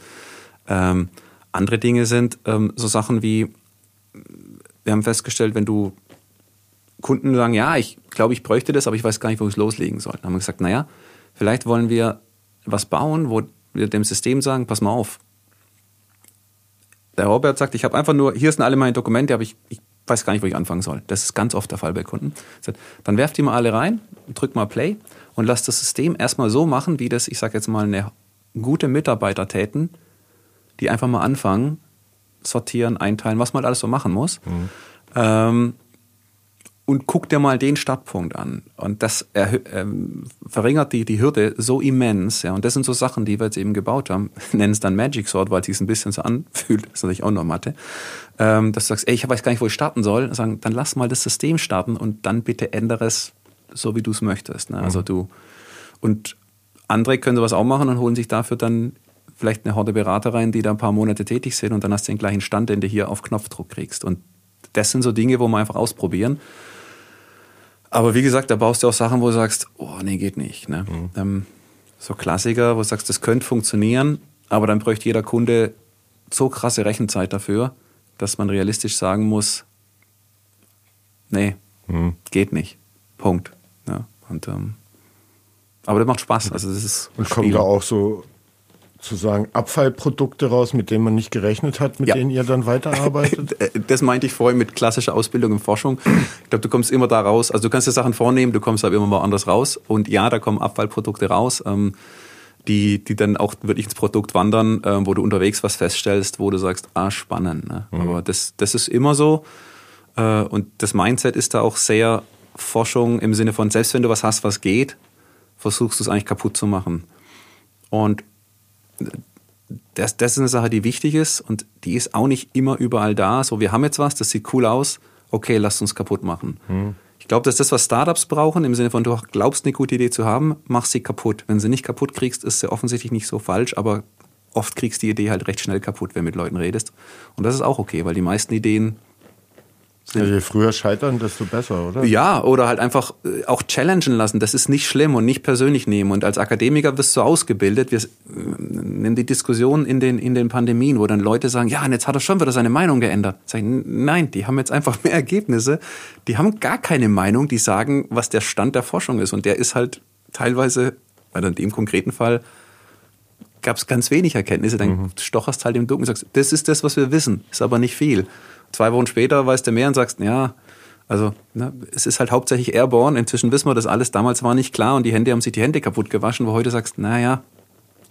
Ähm, andere Dinge sind ähm, so Sachen wie, wir haben festgestellt, wenn du Kunden sagen, ja, ich glaube, ich bräuchte das, aber ich weiß gar nicht, wo ich es loslegen soll. Dann haben wir gesagt, naja, vielleicht wollen wir was bauen, wo wir dem System sagen, pass mal auf, der Robert sagt, ich habe einfach nur, hier sind alle meine Dokumente, aber ich, ich weiß gar nicht, wo ich anfangen soll. Das ist ganz oft der Fall bei Kunden. Dann werft die mal alle rein, drückt mal Play und lasst das System erstmal so machen, wie das, ich sage jetzt mal, eine gute Mitarbeiter täten, die einfach mal anfangen, sortieren, einteilen, was man alles so machen muss. Mhm. Ähm, und guck dir mal den Startpunkt an. Und das ähm, verringert die, die Hürde so immens. Ja. Und das sind so Sachen, die wir jetzt eben gebaut haben. [LAUGHS] Nennen es dann Magic Sword, weil es sich ein bisschen so anfühlt. Das ist natürlich auch noch Mathe. Ähm, dass du sagst, ey, ich weiß gar nicht, wo ich starten soll. Sagen, dann lass mal das System starten und dann bitte ändere es so wie du es möchtest. Ne? Also du und andere können sowas auch machen und holen sich dafür dann vielleicht eine Horde Berater rein, die da ein paar Monate tätig sind und dann hast du den gleichen Stand, den du hier auf Knopfdruck kriegst. Und das sind so Dinge, wo wir einfach ausprobieren. Aber wie gesagt, da baust du auch Sachen, wo du sagst, oh nee, geht nicht. Ne? Mhm. Ähm, so Klassiker, wo du sagst, das könnte funktionieren, aber dann bräuchte jeder Kunde so krasse Rechenzeit dafür, dass man realistisch sagen muss, nee, mhm. geht nicht. Punkt. Ja, und, ähm, aber das macht Spaß. Also das ist und kommen da auch so sozusagen Abfallprodukte raus, mit denen man nicht gerechnet hat, mit ja. denen ihr dann weiterarbeitet? [LAUGHS] Das meinte ich vorhin mit klassischer Ausbildung und Forschung. Ich glaube, du kommst immer da raus. Also du kannst dir Sachen vornehmen, du kommst aber immer mal anders raus. Und ja, da kommen Abfallprodukte raus, ähm, die, die dann auch wirklich ins Produkt wandern, ähm, wo du unterwegs was feststellst, wo du sagst, ah, spannend. Ne? Mhm. Aber das, das ist immer so. Äh, und das Mindset ist da auch sehr Forschung im Sinne von, selbst wenn du was hast, was geht, versuchst du es eigentlich kaputt zu machen. Und das, das ist eine Sache, die wichtig ist und die ist auch nicht immer überall da. So, wir haben jetzt was, das sieht cool aus, okay, lasst uns kaputt machen. Hm. Ich glaube, das ist das, was Startups brauchen, im Sinne von, du glaubst, eine gute Idee zu haben, mach sie kaputt. Wenn sie nicht kaputt kriegst, ist sie offensichtlich nicht so falsch, aber oft kriegst du die Idee halt recht schnell kaputt, wenn du mit Leuten redest. Und das ist auch okay, weil die meisten Ideen also je früher scheitern, desto besser, oder? Ja, oder halt einfach äh, auch challengen lassen. Das ist nicht schlimm und nicht persönlich nehmen. Und als Akademiker wirst du ausgebildet. Wir äh, nehmen die Diskussion in den, in den Pandemien, wo dann Leute sagen, ja, und jetzt hat er schon wieder seine Meinung geändert. Sag ich, nein, die haben jetzt einfach [LAUGHS] mehr Ergebnisse. Die haben gar keine Meinung, die sagen, was der Stand der Forschung ist. Und der ist halt teilweise, weil in dem konkreten Fall gab es ganz wenig Erkenntnisse. Dann mhm. stocherst halt im Dunkeln und sagst, das ist das, was wir wissen, ist aber nicht viel. Zwei Wochen später weißt du mehr und sagst, ja, also ne, es ist halt hauptsächlich Airborne. Inzwischen wissen wir das alles. Damals war nicht klar und die Hände haben sich die Hände kaputt gewaschen, wo heute sagst, naja.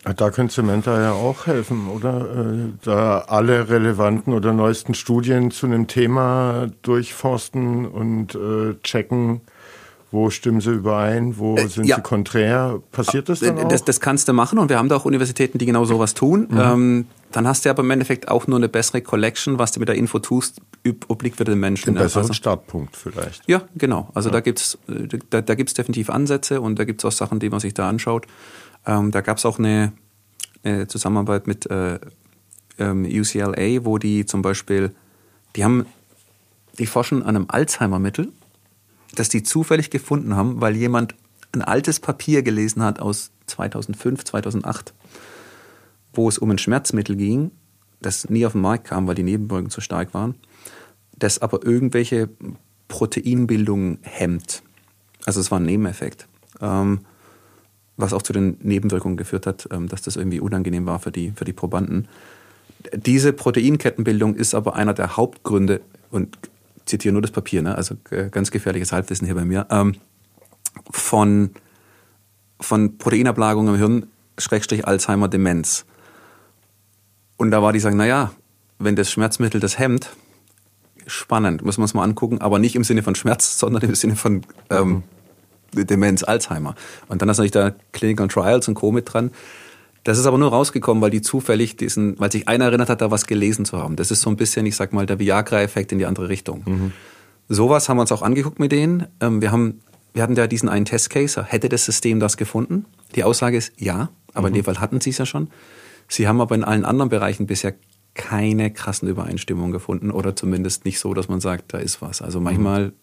Da könnte Cementa ja auch helfen, oder? Äh, da alle relevanten oder neuesten Studien zu einem Thema durchforsten und äh, checken, wo stimmen sie überein? Wo äh, sind ja. sie konträr? Passiert das dann auch? Das, das, kannst du machen und wir haben da auch Universitäten, die genau sowas tun. Mhm. Ähm, dann hast du aber im Endeffekt auch nur eine bessere Collection, was du mit der Info tust, obliegt für den Menschen. Ein besseren also, Startpunkt vielleicht. Ja, genau. Also ja. da gibt's äh, da, da gibt's definitiv Ansätze und da gibt's auch Sachen, die man sich da anschaut. Ähm, da gab's auch eine, eine Zusammenarbeit mit äh, ähm, UCLA, wo die zum Beispiel, die haben, die forschen an einem Alzheimer-Mittel das die zufällig gefunden haben, weil jemand ein altes Papier gelesen hat aus 2005, 2008, wo es um ein Schmerzmittel ging, das nie auf den Markt kam, weil die Nebenwirkungen zu stark waren, das aber irgendwelche Proteinbildungen hemmt. Also es war ein Nebeneffekt, ähm, was auch zu den Nebenwirkungen geführt hat, ähm, dass das irgendwie unangenehm war für die, für die Probanden. Diese Proteinkettenbildung ist aber einer der Hauptgründe, und zitiere nur das Papier, ne? also äh, ganz gefährliches Halbwissen hier bei mir, ähm, von, von Proteinablagerung im Hirn, Schrägstrich Alzheimer, Demenz. Und da war die sagen, naja, wenn das Schmerzmittel das hemmt, spannend, müssen wir uns mal angucken, aber nicht im Sinne von Schmerz, [LAUGHS] sondern im Sinne von ähm, Demenz, Alzheimer. Und dann du natürlich da Clinical Trials und Co. mit dran. Das ist aber nur rausgekommen, weil die zufällig diesen, weil sich einer erinnert hat, da was gelesen zu haben. Das ist so ein bisschen, ich sag mal, der Viagra-Effekt in die andere Richtung. Mhm. Sowas haben wir uns auch angeguckt mit denen. Ähm, wir haben, wir hatten ja diesen einen Testcase. Hätte das System das gefunden? Die Aussage ist ja, aber mhm. in dem Fall hatten sie es ja schon. Sie haben aber in allen anderen Bereichen bisher keine krassen Übereinstimmungen gefunden oder zumindest nicht so, dass man sagt, da ist was. Also manchmal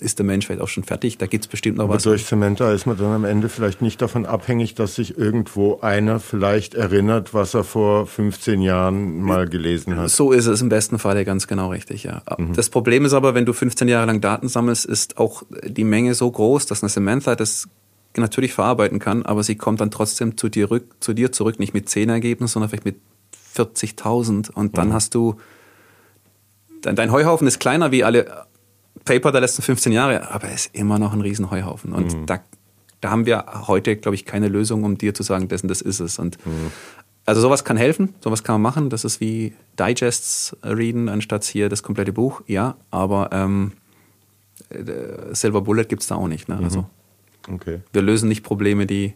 ist der Mensch vielleicht auch schon fertig. Da gibt es bestimmt noch Aber was. Durch Cementa ist man dann am Ende vielleicht nicht davon abhängig, dass sich irgendwo einer vielleicht erinnert, was er vor 15 Jahren mal gelesen hat. So ist es im besten Falle ganz genau richtig, ja. Mhm. Das Problem ist aber, wenn du 15 Jahre lang Daten sammelst, ist auch die Menge so groß, dass eine Samantha das natürlich verarbeiten kann, aber sie kommt dann trotzdem zu dir, rück, zu dir zurück, nicht mit 10 Ergebnissen, sondern vielleicht mit 40.000 und dann mhm. hast du dein Heuhaufen ist kleiner wie alle Paper der letzten 15 Jahre, aber er ist immer noch ein riesen Heuhaufen. Und mhm. da, da haben wir heute, glaube ich, keine Lösung, um dir zu sagen, dessen das ist es. Und mhm. also sowas kann helfen, sowas kann man machen. Das ist wie Digests reden, anstatt hier das komplette Buch. Ja, aber ähm, äh, Silver Bullet gibt es da auch nicht. Ne? Also, mhm. Okay. Wir lösen nicht Probleme, die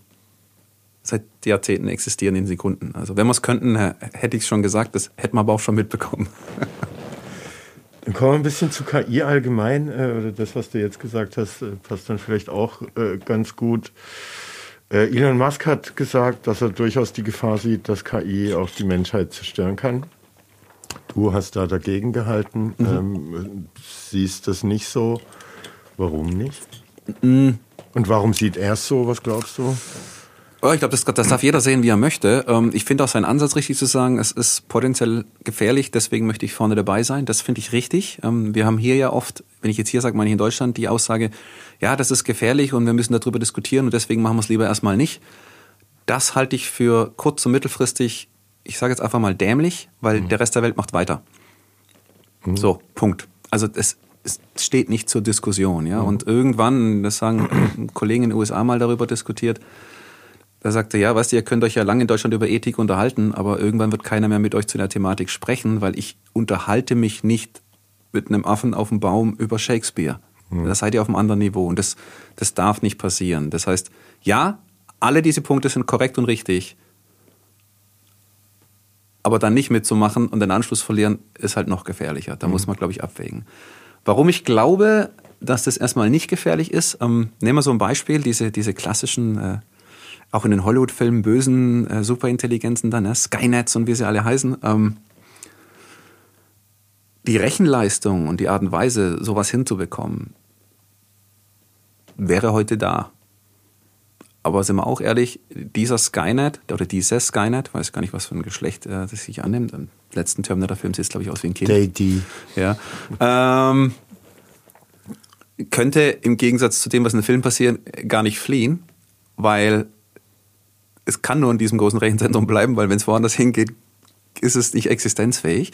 seit Jahrzehnten existieren in Sekunden. Also wenn wir es könnten, hätte ich es schon gesagt, das hätten wir aber auch schon mitbekommen. [LAUGHS] Dann kommen wir ein bisschen zu KI allgemein. Äh, oder das, was du jetzt gesagt hast, äh, passt dann vielleicht auch äh, ganz gut. Äh, Elon Musk hat gesagt, dass er durchaus die Gefahr sieht, dass KI auch die Menschheit zerstören kann. Du hast da dagegen gehalten, mhm. ähm, siehst das nicht so. Warum nicht? Und warum sieht er es so? Was glaubst du? Ich glaube, das, das, darf jeder sehen, wie er möchte. Ähm, ich finde auch seinen Ansatz richtig zu sagen, es ist potenziell gefährlich, deswegen möchte ich vorne dabei sein. Das finde ich richtig. Ähm, wir haben hier ja oft, wenn ich jetzt hier sage, meine ich in Deutschland, die Aussage, ja, das ist gefährlich und wir müssen darüber diskutieren und deswegen machen wir es lieber erstmal nicht. Das halte ich für kurz- und mittelfristig, ich sage jetzt einfach mal dämlich, weil mhm. der Rest der Welt macht weiter. Mhm. So, Punkt. Also es, es steht nicht zur Diskussion. Ja? Und irgendwann, das sagen [CLEARS THROAT] Kollegen in den USA mal darüber diskutiert, da sagte, ja, weißt du, ihr könnt euch ja lange in Deutschland über Ethik unterhalten, aber irgendwann wird keiner mehr mit euch zu der Thematik sprechen, weil ich unterhalte mich nicht mit einem Affen auf dem Baum über Shakespeare. Mhm. Da seid ihr auf einem anderen Niveau und das, das darf nicht passieren. Das heißt, ja, alle diese Punkte sind korrekt und richtig, aber dann nicht mitzumachen und den Anschluss verlieren, ist halt noch gefährlicher. Da mhm. muss man, glaube ich, abwägen. Warum ich glaube, dass das erstmal nicht gefährlich ist, ähm, nehmen wir so ein Beispiel, diese, diese klassischen äh, auch in den Hollywood-Filmen bösen äh, Superintelligenzen dann, ne? Skynets und wie sie alle heißen. Ähm, die Rechenleistung und die Art und Weise, sowas hinzubekommen, wäre heute da. Aber sind wir auch ehrlich, dieser Skynet oder dieses Skynet, weiß gar nicht, was für ein Geschlecht äh, das sich annimmt. Letzten Terminator-Film sieht es, glaube ich, aus wie ein Kind. JD. Ja. Ähm, könnte im Gegensatz zu dem, was in den Film passiert, gar nicht fliehen, weil es kann nur in diesem großen Rechenzentrum bleiben, weil wenn es woanders hingeht, ist es nicht existenzfähig.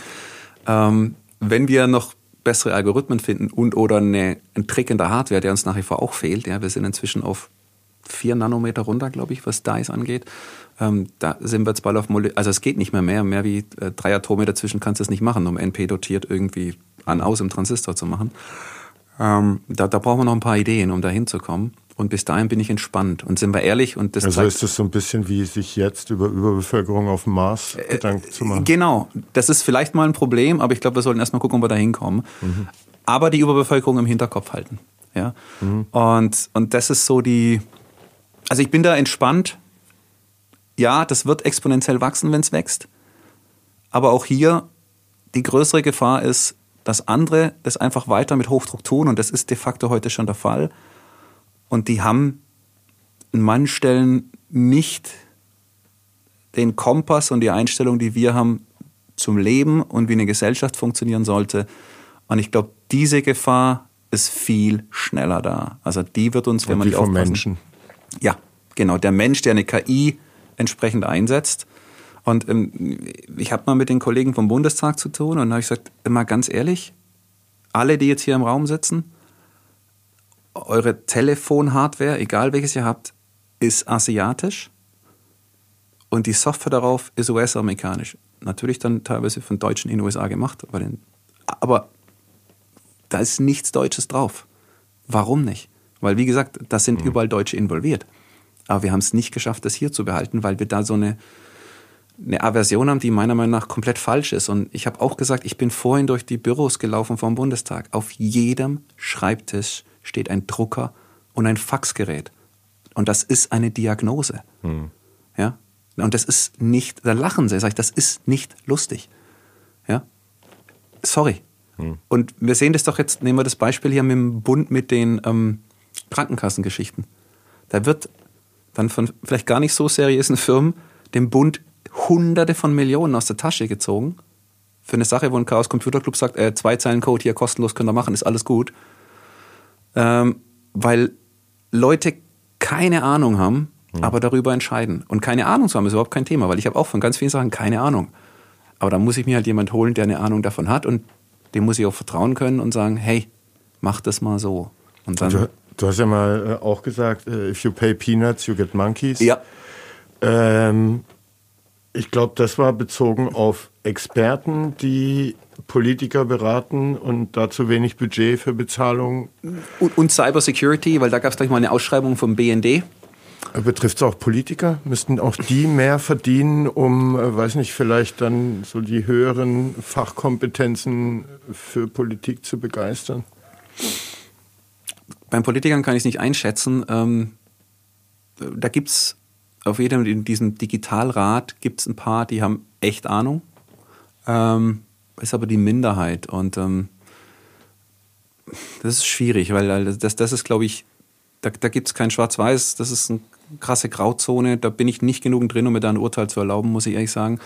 Ähm, wenn wir noch bessere Algorithmen finden und oder eine, ein Trick in der Hardware, der uns nach wie vor auch fehlt, ja, wir sind inzwischen auf vier Nanometer runter, glaube ich, was DICE angeht. Ähm, da sind wir jetzt bald auf, Mole also es geht nicht mehr mehr, mehr wie äh, drei Atome dazwischen kannst du es nicht machen, um NP dotiert irgendwie an aus im Transistor zu machen. Ähm, da, da brauchen wir noch ein paar Ideen, um da hinzukommen. Und bis dahin bin ich entspannt. Und sind wir ehrlich? Und das also ist das so ein bisschen wie sich jetzt über Überbevölkerung auf dem Mars äh, Gedanken zu machen? Genau. Das ist vielleicht mal ein Problem, aber ich glaube, wir sollten erstmal gucken, ob wir da hinkommen. Mhm. Aber die Überbevölkerung im Hinterkopf halten. Ja. Mhm. Und, und das ist so die. Also ich bin da entspannt. Ja, das wird exponentiell wachsen, wenn es wächst. Aber auch hier die größere Gefahr ist, dass andere das einfach weiter mit Hochdruck tun. Und das ist de facto heute schon der Fall und die haben an manchen Stellen nicht den Kompass und die Einstellung, die wir haben zum Leben und wie eine Gesellschaft funktionieren sollte. Und ich glaube, diese Gefahr ist viel schneller da. Also die wird uns, wenn man die aufpassen, Menschen. Ja, genau. Der Mensch, der eine KI entsprechend einsetzt. Und ähm, ich habe mal mit den Kollegen vom Bundestag zu tun und habe ich gesagt, immer ganz ehrlich, alle, die jetzt hier im Raum sitzen, eure Telefonhardware, egal welches ihr habt, ist asiatisch und die Software darauf ist US-amerikanisch. Natürlich dann teilweise von Deutschen in den USA gemacht, aber, den, aber da ist nichts Deutsches drauf. Warum nicht? Weil, wie gesagt, da sind mhm. überall Deutsche involviert. Aber wir haben es nicht geschafft, das hier zu behalten, weil wir da so eine, eine Aversion haben, die meiner Meinung nach komplett falsch ist. Und ich habe auch gesagt, ich bin vorhin durch die Büros gelaufen vom Bundestag. Auf jedem Schreibtisch steht ein Drucker und ein Faxgerät. Und das ist eine Diagnose. Hm. Ja? Und das ist nicht, da lachen sie, sag ich, das ist nicht lustig. Ja? Sorry. Hm. Und wir sehen das doch jetzt, nehmen wir das Beispiel hier mit dem Bund mit den ähm, Krankenkassengeschichten. Da wird dann von vielleicht gar nicht so seriösen Firmen dem Bund Hunderte von Millionen aus der Tasche gezogen. Für eine Sache, wo ein Chaos Computer Club sagt, äh, zwei Zeilen Code hier kostenlos könnt ihr machen, ist alles gut ähm, weil Leute keine Ahnung haben, mhm. aber darüber entscheiden. Und keine Ahnung zu haben ist überhaupt kein Thema, weil ich habe auch von ganz vielen Sachen keine Ahnung. Aber da muss ich mir halt jemand holen, der eine Ahnung davon hat und dem muss ich auch vertrauen können und sagen, hey, mach das mal so. Und dann, du, hast ja mal äh, auch gesagt, äh, if you pay peanuts, you get monkeys. Ja. Ähm, ich glaube, das war bezogen auf Experten, die Politiker beraten und dazu wenig Budget für Bezahlung. Und, und Cyber Security, weil da gab es gleich mal eine Ausschreibung vom BND. Betrifft es auch Politiker? Müssten auch die mehr verdienen, um, äh, weiß nicht, vielleicht dann so die höheren Fachkompetenzen für Politik zu begeistern? Beim Politikern kann ich es nicht einschätzen. Ähm, da gibt es auf jedem in diesem Digitalrat gibt es ein paar, die haben echt Ahnung. Ähm, ist aber die Minderheit und ähm, das ist schwierig, weil das, das ist, glaube ich, da, da gibt es kein Schwarz-Weiß, das ist eine krasse Grauzone, da bin ich nicht genug drin, um mir da ein Urteil zu erlauben, muss ich ehrlich sagen.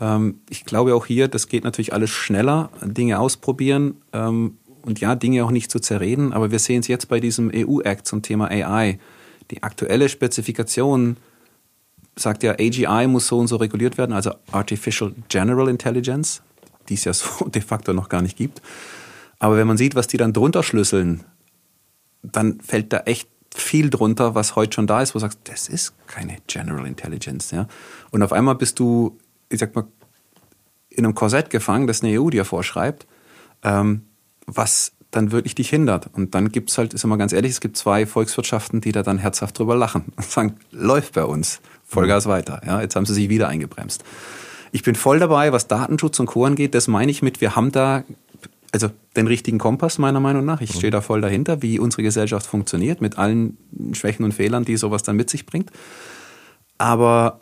Ähm, ich glaube auch hier, das geht natürlich alles schneller, Dinge ausprobieren ähm, und ja, Dinge auch nicht zu zerreden, aber wir sehen es jetzt bei diesem EU-Act zum Thema AI. Die aktuelle Spezifikation sagt ja, AGI muss so und so reguliert werden, also Artificial General Intelligence, die es ja so [LAUGHS] de facto noch gar nicht gibt. Aber wenn man sieht, was die dann drunter schlüsseln, dann fällt da echt viel drunter, was heute schon da ist, wo du sagst, das ist keine General Intelligence. Ja? Und auf einmal bist du, ich sag mal, in einem Korsett gefangen, das eine EU dir vorschreibt, ähm, was dann wirklich dich hindert. Und dann gibt es halt, ist immer ganz ehrlich, es gibt zwei Volkswirtschaften, die da dann herzhaft drüber lachen und sagen, läuft bei uns, Vollgas weiter. Ja, jetzt haben sie sich wieder eingebremst. Ich bin voll dabei, was Datenschutz und Co. angeht, das meine ich mit, wir haben da also den richtigen Kompass meiner Meinung nach. Ich stehe da voll dahinter, wie unsere Gesellschaft funktioniert, mit allen Schwächen und Fehlern, die sowas dann mit sich bringt. Aber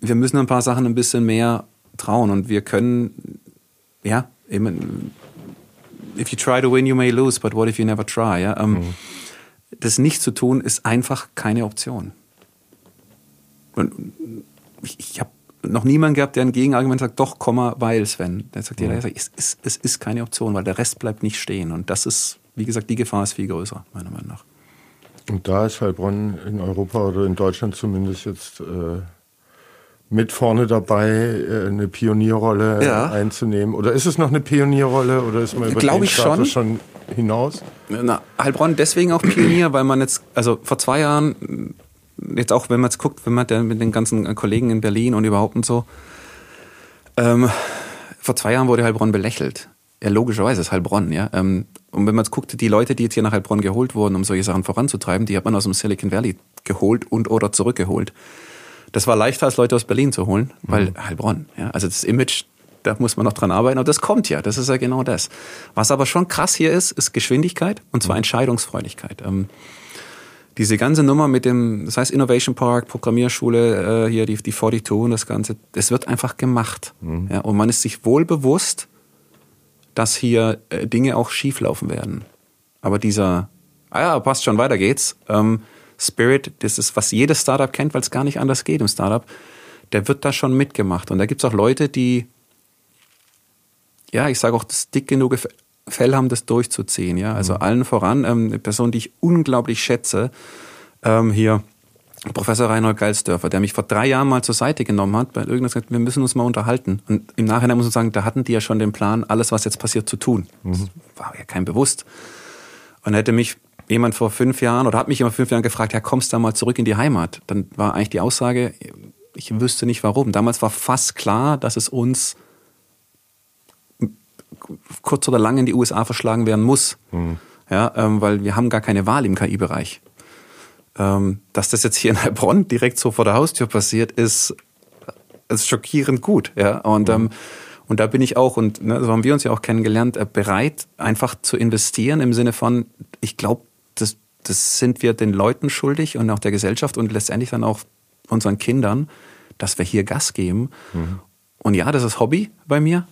wir müssen ein paar Sachen ein bisschen mehr trauen und wir können, ja, eben, if you try to win, you may lose, but what if you never try? Ja? Ähm, mhm. Das nicht zu tun, ist einfach keine Option. Und ich, ich habe noch niemand gehabt, der ein Gegenargument sagt, doch, Komma, weil Sven. Der sagt, ja, ja. es, ist, es ist keine Option, weil der Rest bleibt nicht stehen. Und das ist, wie gesagt, die Gefahr ist viel größer, meiner Meinung nach. Und da ist Heilbronn in Europa oder in Deutschland zumindest jetzt äh, mit vorne dabei, äh, eine Pionierrolle ja. einzunehmen. Oder ist es noch eine Pionierrolle oder ist man über Glaube den Status schon. schon hinaus? Na, Heilbronn deswegen auch Pionier, weil man jetzt, also vor zwei Jahren jetzt auch, wenn man jetzt guckt, wenn man mit den ganzen Kollegen in Berlin und überhaupt und so, ähm, vor zwei Jahren wurde Heilbronn belächelt. Ja, logischerweise ist Heilbronn, ja. Ähm, und wenn man jetzt guckt, die Leute, die jetzt hier nach Heilbronn geholt wurden, um solche Sachen voranzutreiben, die hat man aus dem Silicon Valley geholt und oder zurückgeholt. Das war leichter als Leute aus Berlin zu holen, weil mhm. Heilbronn, ja. Also das Image, da muss man noch dran arbeiten, aber das kommt ja, das ist ja genau das. Was aber schon krass hier ist, ist Geschwindigkeit und zwar mhm. Entscheidungsfreudigkeit. Ähm, diese ganze Nummer mit dem, das heißt Innovation Park, Programmierschule, äh, hier die, die 42 und das Ganze, das wird einfach gemacht. Mhm. Ja, und man ist sich wohl bewusst, dass hier äh, Dinge auch schieflaufen werden. Aber dieser, ah ja, passt schon, weiter geht's. Ähm, Spirit, das ist, was jedes Startup kennt, weil es gar nicht anders geht im Startup, der wird da schon mitgemacht. Und da gibt's auch Leute, die, ja, ich sage auch, das dick genug Fell haben, das durchzuziehen. Ja? Also mhm. allen voran, ähm, eine Person, die ich unglaublich schätze, ähm, hier Professor Reinhold Geilsdörfer, der mich vor drei Jahren mal zur Seite genommen hat, weil irgendwas gesagt, wir müssen uns mal unterhalten. Und im Nachhinein muss man sagen, da hatten die ja schon den Plan, alles, was jetzt passiert, zu tun. Mhm. Das war ja kein bewusst. Und hätte mich jemand vor fünf Jahren oder hat mich immer fünf Jahren gefragt, ja, kommst du da mal zurück in die Heimat? Dann war eigentlich die Aussage, ich wüsste nicht warum. Damals war fast klar, dass es uns kurz oder lang in die USA verschlagen werden muss. Mhm. Ja, ähm, weil wir haben gar keine Wahl im KI-Bereich. Ähm, dass das jetzt hier in Heilbronn direkt so vor der Haustür passiert, ist, ist schockierend gut. Ja, und, mhm. ähm, und da bin ich auch, und ne, so haben wir uns ja auch kennengelernt, äh, bereit, einfach zu investieren im Sinne von, ich glaube, das, das sind wir den Leuten schuldig und auch der Gesellschaft und letztendlich dann auch unseren Kindern, dass wir hier Gas geben. Mhm. Und ja, das ist Hobby bei mir,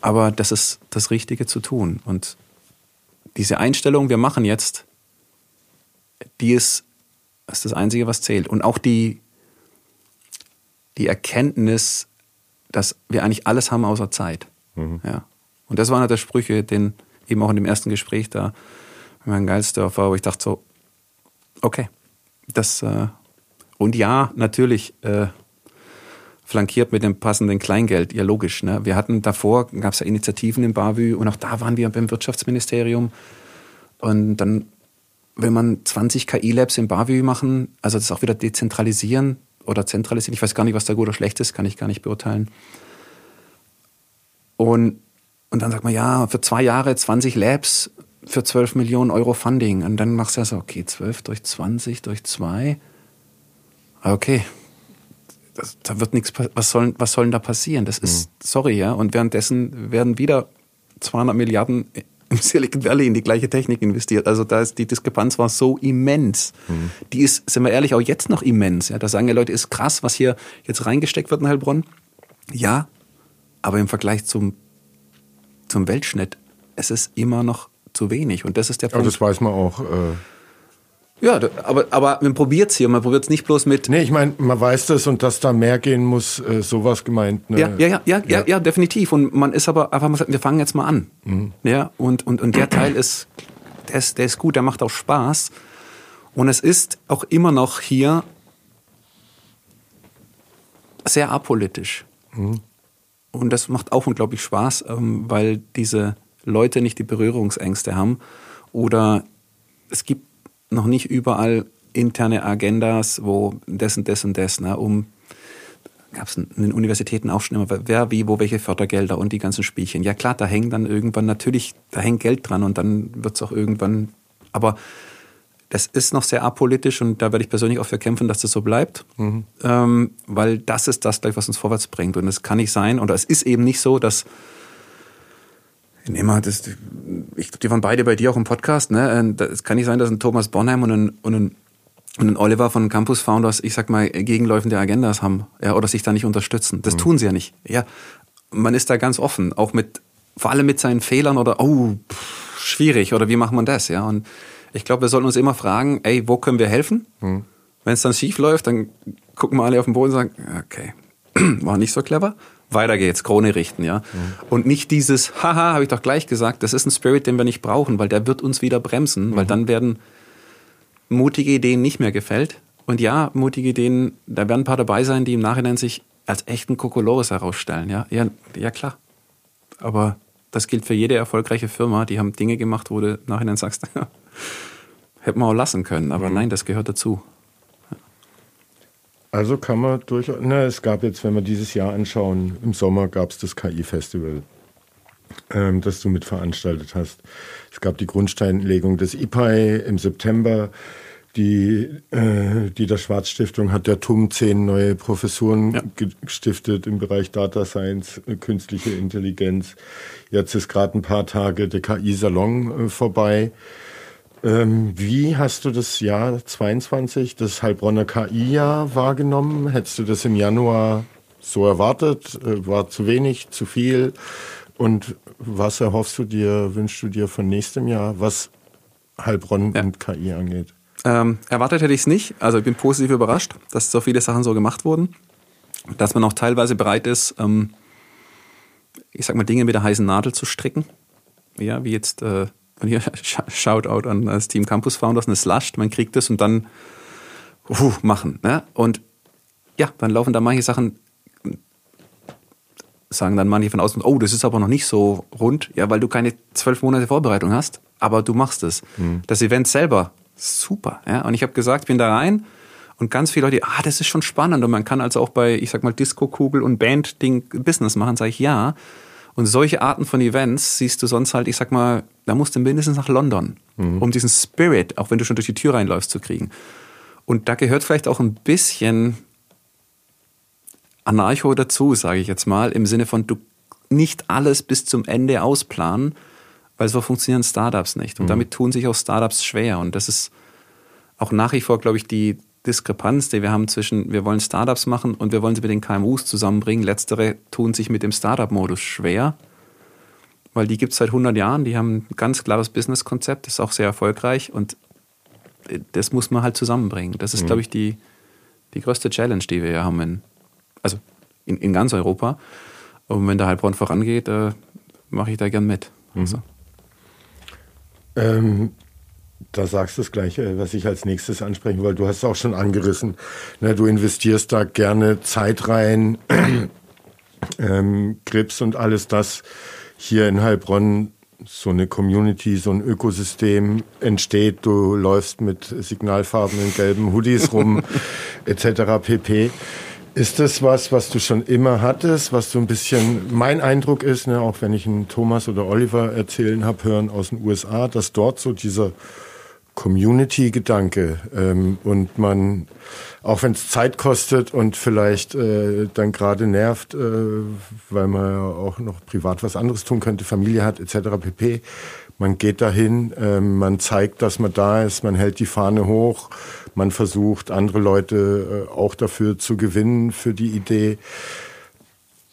aber das ist das Richtige zu tun. Und diese Einstellung, wir machen jetzt, die ist, ist das Einzige, was zählt. Und auch die, die Erkenntnis, dass wir eigentlich alles haben außer Zeit. Mhm. Ja. Und das war einer der Sprüche, den eben auch in dem ersten Gespräch da mit Herrn Geilsdorfer, wo ich dachte so, okay, das, äh, und ja, natürlich, äh, flankiert mit dem passenden Kleingeld. Ja, logisch. Ne? Wir hatten davor, gab es ja Initiativen im BAVÜ und auch da waren wir beim Wirtschaftsministerium. Und dann will man 20 KI-Labs im BAVÜ machen, also das auch wieder dezentralisieren oder zentralisieren. Ich weiß gar nicht, was da gut oder schlecht ist, kann ich gar nicht beurteilen. Und, und dann sagt man, ja, für zwei Jahre 20 Labs für 12 Millionen Euro Funding. Und dann machst du ja so, okay, 12 durch 20 durch 2 okay, das, da wird nichts, was soll, was soll denn da passieren? Das ist, mhm. sorry, ja. Und währenddessen werden wieder 200 Milliarden im Silicon Valley in die gleiche Technik investiert. Also da ist die Diskrepanz war so immens. Mhm. Die ist, sind wir ehrlich, auch jetzt noch immens. Ja, da sagen die Leute, ist krass, was hier jetzt reingesteckt wird in Heilbronn. Ja, aber im Vergleich zum, zum Weltschnitt, es ist immer noch zu wenig. Und das ist der Punkt. Aber das weiß man auch. Äh ja, aber, aber man probiert es hier, man probiert es nicht bloß mit. Nee, ich meine, man weiß das und dass da mehr gehen muss, äh, sowas gemeint. Ne? Ja, ja, ja, ja, ja, ja, definitiv. Und man ist aber einfach, man sagt, wir fangen jetzt mal an. Mhm. Ja, und, und, und der Teil ist, der ist, der ist gut, der macht auch Spaß. Und es ist auch immer noch hier sehr apolitisch. Mhm. Und das macht auch unglaublich Spaß, ähm, weil diese Leute nicht die Berührungsängste haben. Oder es gibt noch nicht überall interne Agendas, wo das und das und das, ne, um gab es in den Universitäten auch schon immer, wer, wie, wo, welche Fördergelder und die ganzen Spielchen. Ja klar, da hängen dann irgendwann natürlich, da hängt Geld dran und dann wird es auch irgendwann, aber das ist noch sehr apolitisch und da werde ich persönlich auch für kämpfen, dass das so bleibt, mhm. ähm, weil das ist das gleich, was uns vorwärts bringt und es kann nicht sein oder es ist eben nicht so, dass Nehmen wir das, ich glaube, die waren beide bei dir auch im Podcast, ne? Es kann nicht sein, dass ein Thomas Bonheim und ein, und ein, und ein Oliver von Campus Founders, ich sag mal, gegenläufende Agendas haben, ja, oder sich da nicht unterstützen. Das mhm. tun sie ja nicht. Ja, man ist da ganz offen, auch mit, vor allem mit seinen Fehlern oder, oh, pff, schwierig, oder wie macht man das, ja? Und ich glaube, wir sollten uns immer fragen, ey, wo können wir helfen? Mhm. Wenn es dann schief läuft, dann gucken wir alle auf den Boden und sagen, okay, [CLEARS THROAT] war nicht so clever weiter geht's, Krone richten, ja. Mhm. Und nicht dieses, haha, habe ich doch gleich gesagt, das ist ein Spirit, den wir nicht brauchen, weil der wird uns wieder bremsen, mhm. weil dann werden mutige Ideen nicht mehr gefällt. Und ja, mutige Ideen, da werden ein paar dabei sein, die im Nachhinein sich als echten Kokolores herausstellen, ja. Ja, ja klar. Aber das gilt für jede erfolgreiche Firma, die haben Dinge gemacht, wo du im Nachhinein sagst, [LAUGHS] hätten wir auch lassen können. Aber mhm. nein, das gehört dazu. Also kann man durchaus, na, es gab jetzt, wenn wir dieses Jahr anschauen, im Sommer gab es das KI-Festival, ähm, das du mit veranstaltet hast. Es gab die Grundsteinlegung des IPAI im September. Die, äh, die der Schwarzstiftung hat der TUM zehn neue Professuren ja. gestiftet im Bereich Data Science, äh, künstliche Intelligenz. Jetzt ist gerade ein paar Tage der KI-Salon äh, vorbei. Ähm, wie hast du das Jahr 22, das Heilbronner KI-Jahr wahrgenommen? Hättest du das im Januar so erwartet? Äh, war zu wenig, zu viel? Und was erhoffst du dir, wünschst du dir von nächstem Jahr, was Heilbronn ja. und KI angeht? Ähm, erwartet hätte ich es nicht. Also ich bin positiv überrascht, dass so viele Sachen so gemacht wurden. Dass man auch teilweise bereit ist, ähm, ich sag mal, Dinge mit der heißen Nadel zu stricken. Ja, wie jetzt äh, und hier Shoutout an das Team Campus Founders, eine Slush, man kriegt das und dann uh, machen. Ne? Und ja, dann laufen da manche Sachen, sagen dann manche von außen, oh, das ist aber noch nicht so rund, ja, weil du keine zwölf Monate Vorbereitung hast, aber du machst es. Mhm. Das Event selber, super. Ja? Und ich habe gesagt, bin da rein und ganz viele Leute, ah, das ist schon spannend und man kann also auch bei, ich sag mal, Disco-Kugel und Band-Ding Business machen, sage ich ja. Und solche Arten von Events siehst du sonst halt, ich sag mal, da musst du mindestens nach London, mhm. um diesen Spirit, auch wenn du schon durch die Tür reinläufst, zu kriegen. Und da gehört vielleicht auch ein bisschen Anarcho dazu, sage ich jetzt mal, im Sinne von, du nicht alles bis zum Ende ausplanen, weil so funktionieren Startups nicht. Und mhm. damit tun sich auch Startups schwer. Und das ist auch nach wie vor, glaube ich, die, Diskrepanz, die wir haben zwischen, wir wollen Startups machen und wir wollen sie mit den KMUs zusammenbringen. Letztere tun sich mit dem Startup-Modus schwer, weil die gibt es seit 100 Jahren, die haben ein ganz klares Business-Konzept, ist auch sehr erfolgreich und das muss man halt zusammenbringen. Das ist, mhm. glaube ich, die, die größte Challenge, die wir hier haben, in, also in, in ganz Europa. Und wenn der Heilbronn vorangeht, äh, mache ich da gern mit. Mhm. Also. Ähm, da sagst du das Gleiche, was ich als nächstes ansprechen wollte. Du hast es auch schon angerissen. Ne, du investierst da gerne Zeit rein, [CLEARS THROAT] ähm, Grips und alles das. Hier in Heilbronn so eine Community, so ein Ökosystem entsteht. Du läufst mit signalfarbenen gelben Hoodies rum, [LAUGHS] etc. pp. Ist das was, was du schon immer hattest, was so ein bisschen mein Eindruck ist, ne, auch wenn ich einen Thomas oder Oliver erzählen habe hören aus den USA, dass dort so dieser Community-Gedanke ähm, und man, auch wenn es Zeit kostet und vielleicht äh, dann gerade nervt, äh, weil man ja auch noch privat was anderes tun könnte, Familie hat etc. pp. Man geht dahin, äh, man zeigt, dass man da ist, man hält die Fahne hoch, man versucht andere Leute äh, auch dafür zu gewinnen für die Idee.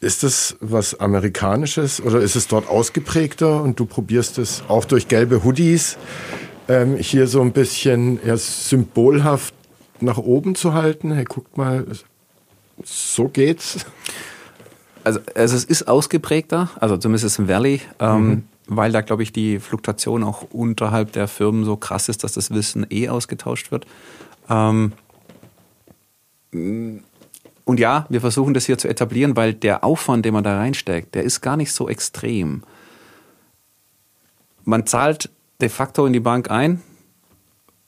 Ist das was Amerikanisches oder ist es dort ausgeprägter und du probierst es auch durch gelbe Hoodies? Ähm, hier so ein bisschen ja, symbolhaft nach oben zu halten. Hey, guckt mal, so geht's. Also, also es ist ausgeprägter, also zumindest im Valley, ähm, mhm. weil da, glaube ich, die Fluktuation auch unterhalb der Firmen so krass ist, dass das Wissen eh ausgetauscht wird. Ähm, und ja, wir versuchen das hier zu etablieren, weil der Aufwand, den man da reinsteckt, der ist gar nicht so extrem. Man zahlt de facto in die Bank ein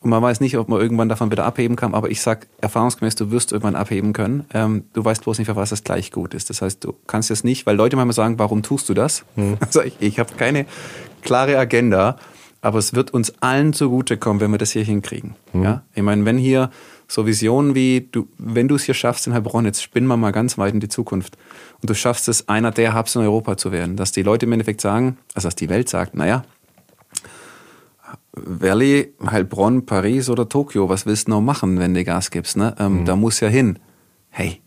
und man weiß nicht, ob man irgendwann davon wieder abheben kann, aber ich sag erfahrungsgemäß, du wirst irgendwann abheben können. Ähm, du weißt bloß nicht, für was das gleich gut ist. Das heißt, du kannst jetzt nicht, weil Leute manchmal sagen, warum tust du das? Hm. [LAUGHS] Also ich, ich habe keine klare Agenda, aber es wird uns allen zugutekommen, wenn wir das hier hinkriegen. Hm. Ja? Ich meine, wenn hier so Visionen wie, du, wenn du es hier schaffst in Heilbronn, jetzt spinnen wir mal ganz weit in die Zukunft und du schaffst es, einer der Hubs in Europa zu werden, dass die Leute im Endeffekt sagen, also dass die Welt sagt, naja, Valley, Heilbronn, Paris oder Tokio, was willst du noch machen, wenn du Gas gibst? Ne? Ähm, mhm. Da muss ja hin. Hey,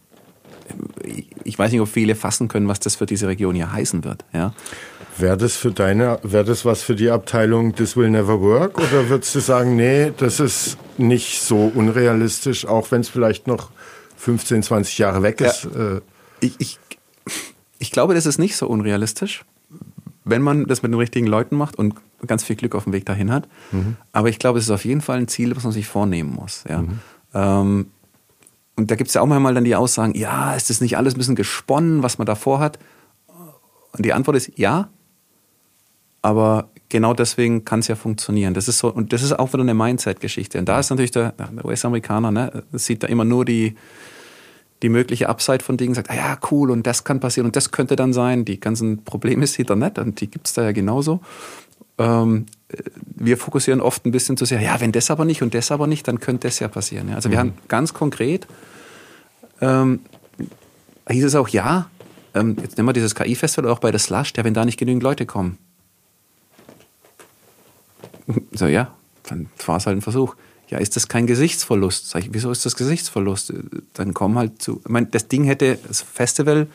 ich weiß nicht, ob viele fassen können, was das für diese Region hier heißen wird. Ja? Wäre das für deine, wäre das was für die Abteilung This Will Never Work? Oder würdest du sagen, nee, das ist nicht so unrealistisch, auch wenn es vielleicht noch 15, 20 Jahre weg ist? Ja. Äh, ich, ich, ich glaube, das ist nicht so unrealistisch, wenn man das mit den richtigen Leuten macht und ganz viel Glück auf dem Weg dahin hat. Mhm. Aber ich glaube, es ist auf jeden Fall ein Ziel, was man sich vornehmen muss. Ja. Mhm. Ähm, und da gibt es ja auch manchmal dann die Aussagen, ja, ist das nicht alles ein bisschen gesponnen, was man davor hat? Und die Antwort ist ja, aber genau deswegen kann es ja funktionieren. Das ist so, und das ist auch wieder eine Mindset-Geschichte. Und da ist natürlich der, der US-Amerikaner, ne, sieht da immer nur die, die mögliche Upside von Dingen, sagt, ah ja, cool, und das kann passieren und das könnte dann sein. Die ganzen Probleme [LAUGHS] sieht er nicht und die gibt es da ja genauso ähm, wir fokussieren oft ein bisschen zu sehr, ja, wenn das aber nicht und das aber nicht, dann könnte das ja passieren. Ja. Also mhm. wir haben ganz konkret, ähm, hieß es auch, ja, ähm, jetzt nehmen wir dieses KI-Festival auch bei der Slush, ja, wenn da nicht genügend Leute kommen. [LAUGHS] So, ja, dann war es halt ein Versuch. Ja, ist das kein Gesichtsverlust? Sag ich, wieso ist das Gesichtsverlust? Dann kommen halt zu, ich meine, das Ding hätte, das Festival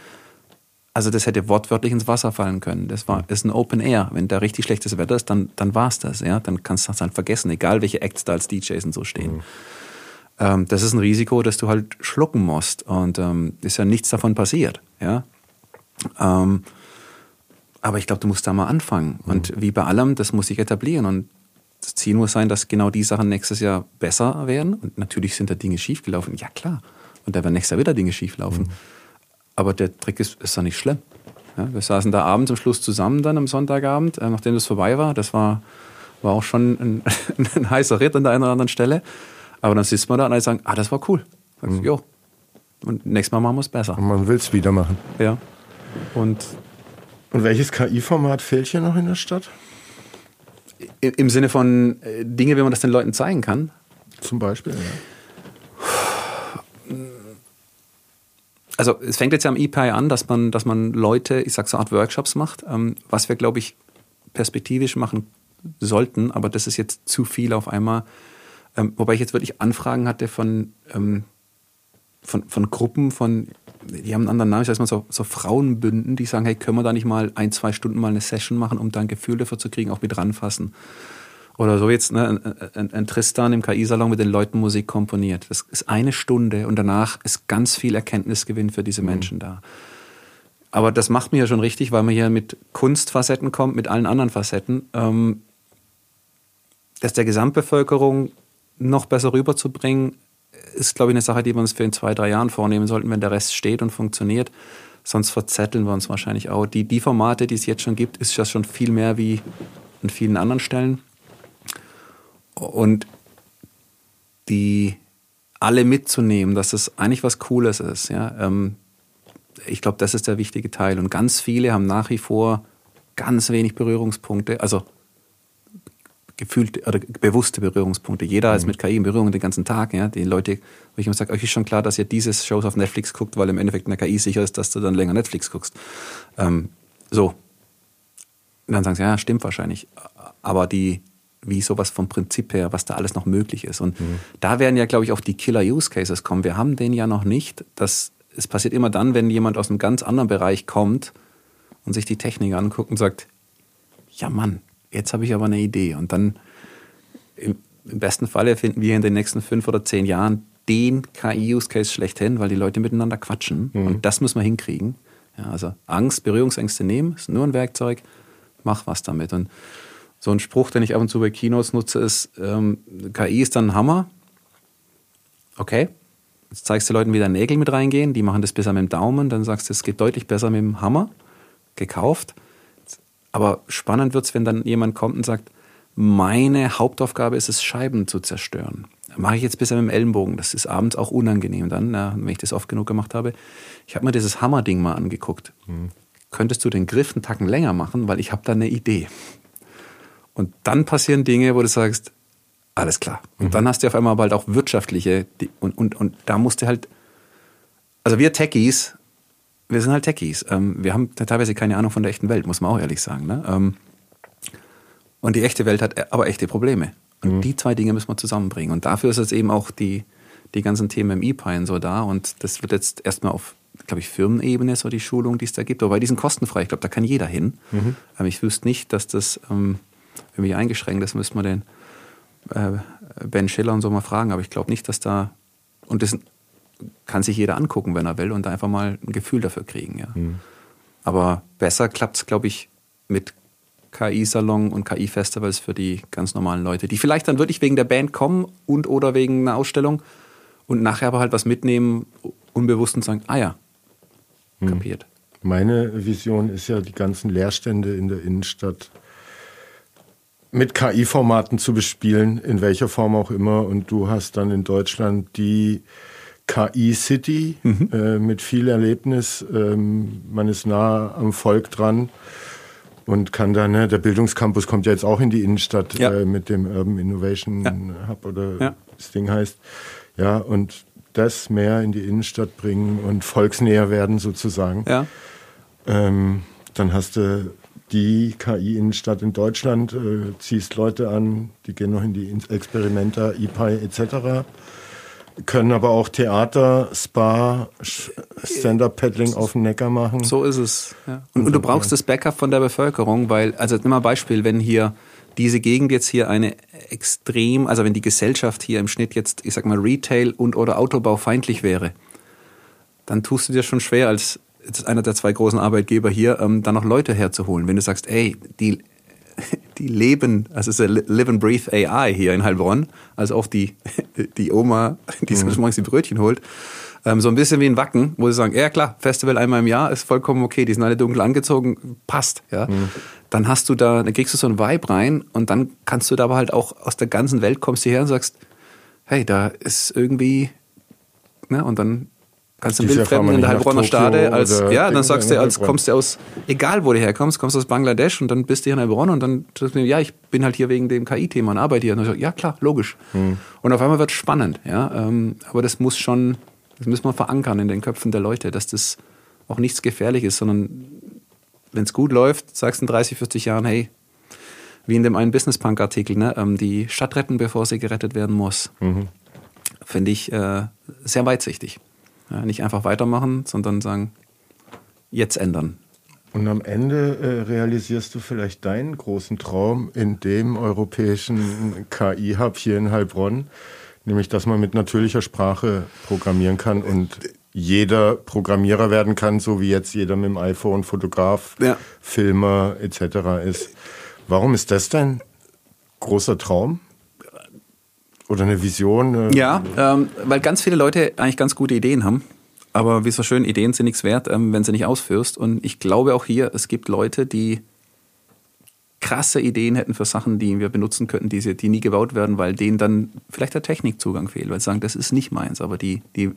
also das hätte wortwörtlich ins Wasser fallen können. Das war ist ein Open Air. Wenn da richtig schlechtes Wetter ist, dann, dann war es das. Ja? Dann kannst du das halt vergessen, egal welche Acts da als DJs und so stehen. Mhm. Ähm, das ist ein Risiko, das du halt schlucken musst. Und ähm, ist ja nichts davon passiert. Ja? Ähm, aber ich glaube, du musst da mal anfangen. Mhm. Und wie bei allem, das muss sich etablieren. Und das Ziel muss sein, dass genau die Sachen nächstes Jahr besser werden. Und natürlich sind da Dinge schiefgelaufen. Ja, klar. Und da werden nächstes Jahr wieder Dinge schieflaufen. Mhm. Aber der Trick ist, ist doch nicht schlimm. Ja, wir saßen da abends am Schluss zusammen dann am Sonntagabend, äh, nachdem das vorbei war. Das war, war auch schon [LAUGHS] ein, ein, heißer Ritt an der einen oder anderen Stelle. Aber dann sitzt man da und alle sagen, ah, das war cool. Sagst, mhm. jo. Und nächstes Mal machen wir es besser. Und man will es wieder machen. Ja. Und, und welches KI-Format fehlt hier noch in der Stadt? Im Sinne von äh, Dinge, wie man das den Leuten zeigen kann. Zum Beispiel, ja. Also es fängt jetzt ja am EPI an, dass man, dass man Leute, ich sag so Art Workshops macht, ähm, was wir, glaube ich, perspektivisch machen sollten, aber das ist jetzt zu viel auf einmal. Ähm, wobei ich jetzt wirklich Anfragen hatte von, ähm, von, von Gruppen, von, die haben einen anderen Namen, ich sag mal so, so Frauenbünden, die sagen, hey, können wir da nicht mal ein, zwei Stunden mal eine Session machen, um da ein Gefühl dafür zu kriegen, auch mit ranfassen. Oder so jetzt ne, ein, ein, Tristan im KI-Salon mit den Leuten Musik komponiert. Das ist eine Stunde und danach ist ganz viel Erkenntnisgewinn für diese mhm. Menschen mhm. da. Aber das macht mir ja schon richtig, weil man hier mit Kunstfacetten kommt, mit allen anderen Facetten. Ähm, das der Gesamtbevölkerung noch besser rüberzubringen, ist, glaube ich, eine Sache, die wir uns für in zwei, drei Jahren vornehmen sollten, wenn der Rest steht und funktioniert. Sonst verzetteln wir uns wahrscheinlich auch. Die, die Formate, die es jetzt schon gibt, ist das schon viel mehr wie an vielen anderen Stellen und die alle mitzunehmen, dass es eigentlich was Cooles ist. Ja? Ähm, ich glaube, das ist der wichtige Teil. Und ganz viele haben nach wie vor ganz wenig Berührungspunkte, also gefühlte oder bewusste Berührungspunkte. Jeder mhm. ist mit KI in Berührung den ganzen Tag. Ja? Die Leute, wo ich immer sage, euch ist schon klar, dass ihr diese Shows auf Netflix guckt, weil im Endeffekt eine KI sicher ist, dass du dann länger Netflix guckst. Ähm, so. Und dann sagen sie, ja, stimmt wahrscheinlich. Aber die, wie sowas vom Prinzip her, was da alles noch möglich ist. Und mhm. da werden ja, glaube ich, auch die Killer-Use-Cases kommen. Wir haben den ja noch nicht. Das, es passiert immer dann, wenn jemand aus einem ganz anderen Bereich kommt und sich die Technik anguckt und sagt, ja Mann, jetzt habe ich aber eine Idee. Und dann im, im besten Falle finden wir in den nächsten fünf oder zehn Jahren den KI-Use-Case schlechthin, weil die Leute miteinander quatschen. Mhm. Und das muss man hinkriegen. Ja, also Angst, Berührungsängste nehmen, ist nur ein Werkzeug, mach was damit. Und so ein Spruch, den ich ab und zu bei Kinos nutze, ist, ähm, KI ist dann ein Hammer. Okay, jetzt zeigst du Leuten, wie da Nägel mit reingehen, die machen das besser mit dem Daumen, dann sagst du, es geht deutlich besser mit dem Hammer, gekauft. Aber spannend wird es, wenn dann jemand kommt und sagt, meine Hauptaufgabe ist es, Scheiben zu zerstören. Mache ich jetzt bisher mit dem Ellenbogen. Das ist abends auch unangenehm dann, na, wenn ich das oft genug gemacht habe. Ich habe mir dieses Hammerding mal angeguckt. Mhm. Könntest du den Griff einen Tacken länger machen, weil ich habe da eine Idee. Und dann passieren Dinge, wo du sagst, alles klar. Und mhm. dann hast du auf einmal bald auch wirtschaftliche und, und, und da musst du halt, also wir Techies, wir sind halt Techies. Ähm, wir haben teilweise keine Ahnung von der echten Welt, muss man auch ehrlich sagen. Ne? Ähm, und die echte Welt hat aber echte Probleme. Und mhm. die zwei Dinge müssen wir zusammenbringen. Und dafür ist jetzt eben auch die, die ganzen Themen im E-Pine so da. Und das wird jetzt erstmal auf, glaube ich, Firmenebene so die Schulung, die es da gibt. Aber die sind kostenfrei. Ich glaube, da kann jeder hin. Mhm. Aber ich wüsste nicht, dass das ähm, irgendwie eingeschränkt ist. Müssen wir den äh, Ben Schiller und so mal fragen. Aber ich glaube nicht, dass da. Und das kann sich jeder angucken, wenn er will, und einfach mal ein Gefühl dafür kriegen. Ja. Mhm. Aber besser klappt es, glaube ich, mit KI-Salon und KI-Festivals für die ganz normalen Leute, die vielleicht dann wirklich wegen der Band kommen und oder wegen einer Ausstellung und nachher aber halt was mitnehmen, unbewusst und sagen, ah ja, hm. kapiert. Meine Vision ist ja, die ganzen Leerstände in der Innenstadt mit KI-Formaten zu bespielen, in welcher Form auch immer. Und du hast dann in Deutschland die KI-City mhm. äh, mit viel Erlebnis. Ähm, man ist nah am Volk dran und kann dann, ne, der Bildungscampus kommt ja jetzt auch in die Innenstadt ja. äh, mit dem Urban Innovation ja. Hub oder ja. das Ding heißt. Ja, und das mehr in die Innenstadt bringen und volksnäher werden sozusagen. Ja. Ähm, dann hast du die KI-Innenstadt in Deutschland, äh, ziehst Leute an, die gehen noch in die Experimenta, EPI etc können aber auch Theater, Spa, Stand-Up-Paddling auf dem Neckar machen. So ist es. Ja. Und, und, du brauchst das Backup von der Bevölkerung, weil, also nimm mal Beispiel, wenn hier diese Gegend jetzt hier eine extrem, also wenn die Gesellschaft hier im Schnitt jetzt, ich sag mal, Retail und oder Autobau feindlich wäre, dann tust du dir schon schwer als einer der zwei großen Arbeitgeber hier, ähm, da noch Leute herzuholen. Wenn du sagst, ey, die [LAUGHS] die leben, also es ist Live and Breathe AI hier in Heilbronn, also auch die, [LAUGHS] die Oma, [LAUGHS] die sich mhm. morgens die Brötchen holt. Ähm, so ein bisschen wie ein Wacken, wo sie sagen, ja klar, Festival einmal im Jahr ist vollkommen okay, die sind alle dunkel angezogen, passt, ja. Mhm. Dann hast du da, dann kriegst du so ein Vibe rein und dann kannst du da aber halt auch aus der ganzen Welt kommst du her und sagst, hey, da ist irgendwie, ne, und dann Kannst du ein Wildfremden in der Heilbronner Stade als, ja, dann sagst du, als kommst du aus, egal wo du herkommst, kommst du aus Bangladesch und dann bist du hier in Heilbronn und dann sagst du, ja, ich bin halt hier wegen dem KI-Thema und arbeite hier. Und dann sagst, ja, klar, logisch. Hm. Und auf einmal wird es spannend, ja. Ähm, aber das muss schon, das müssen wir verankern in den Köpfen der Leute, dass das auch nichts gefährlich ist, sondern wenn es gut läuft, sagst du in 30, 40 Jahren, hey, wie in dem einen Business Punk Artikel, ne, ähm, die Stadt retten, bevor sie gerettet werden muss. Mhm. Finde ich äh, sehr weitsichtig. Ja, nicht einfach weitermachen, sondern sagen, jetzt ändern. Und am Ende äh, realisierst du vielleicht deinen großen Traum in dem europäischen KI-Hub hier in Heilbronn, nämlich dass man mit natürlicher Sprache programmieren kann und jeder Programmierer werden kann, so wie jetzt jeder mit dem iPhone Fotograf, ja. Filmer etc. ist. Warum ist das dein großer Traum? Oder eine Vision? Äh ja, ähm, weil ganz viele Leute eigentlich ganz gute Ideen haben. Aber wie so schön, Ideen sind nichts wert, ähm, wenn sie nicht ausführst. Und ich glaube auch hier, es gibt Leute, die krasse Ideen hätten für Sachen, die wir benutzen könnten, die, sie, die nie gebaut werden, weil denen dann vielleicht der Technikzugang fehlt, weil sie sagen, das ist nicht meins, aber die, die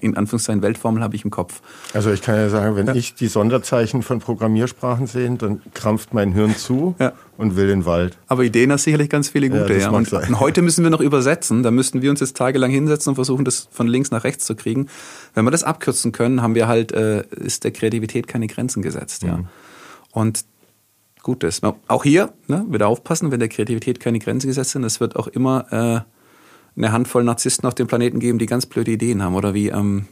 in Anführungszeichen Weltformel habe ich im Kopf. Also ich kann ja sagen, wenn ja. ich die Sonderzeichen von Programmiersprachen sehe, dann krampft mein Hirn zu [LAUGHS] ja. und will den Wald. Aber Ideen hast sicherlich ganz viele gute. Ja, und, und, heute müssen wir noch übersetzen. Da müssten wir uns jetzt tagelang hinsetzen und versuchen, das von links nach rechts zu kriegen. Wenn wir das abkürzen können, haben wir halt, äh, ist der Kreativität keine Grenzen gesetzt. Ja. Mhm. Und gut ist. Auch hier, ne, wieder aufpassen, wenn der Kreativität keine Grenzen gesetzt sind. Es wird auch immer äh, eine Handvoll Narzissten auf dem Planeten geben, die ganz blöde Ideen haben. Oder wie, ähm,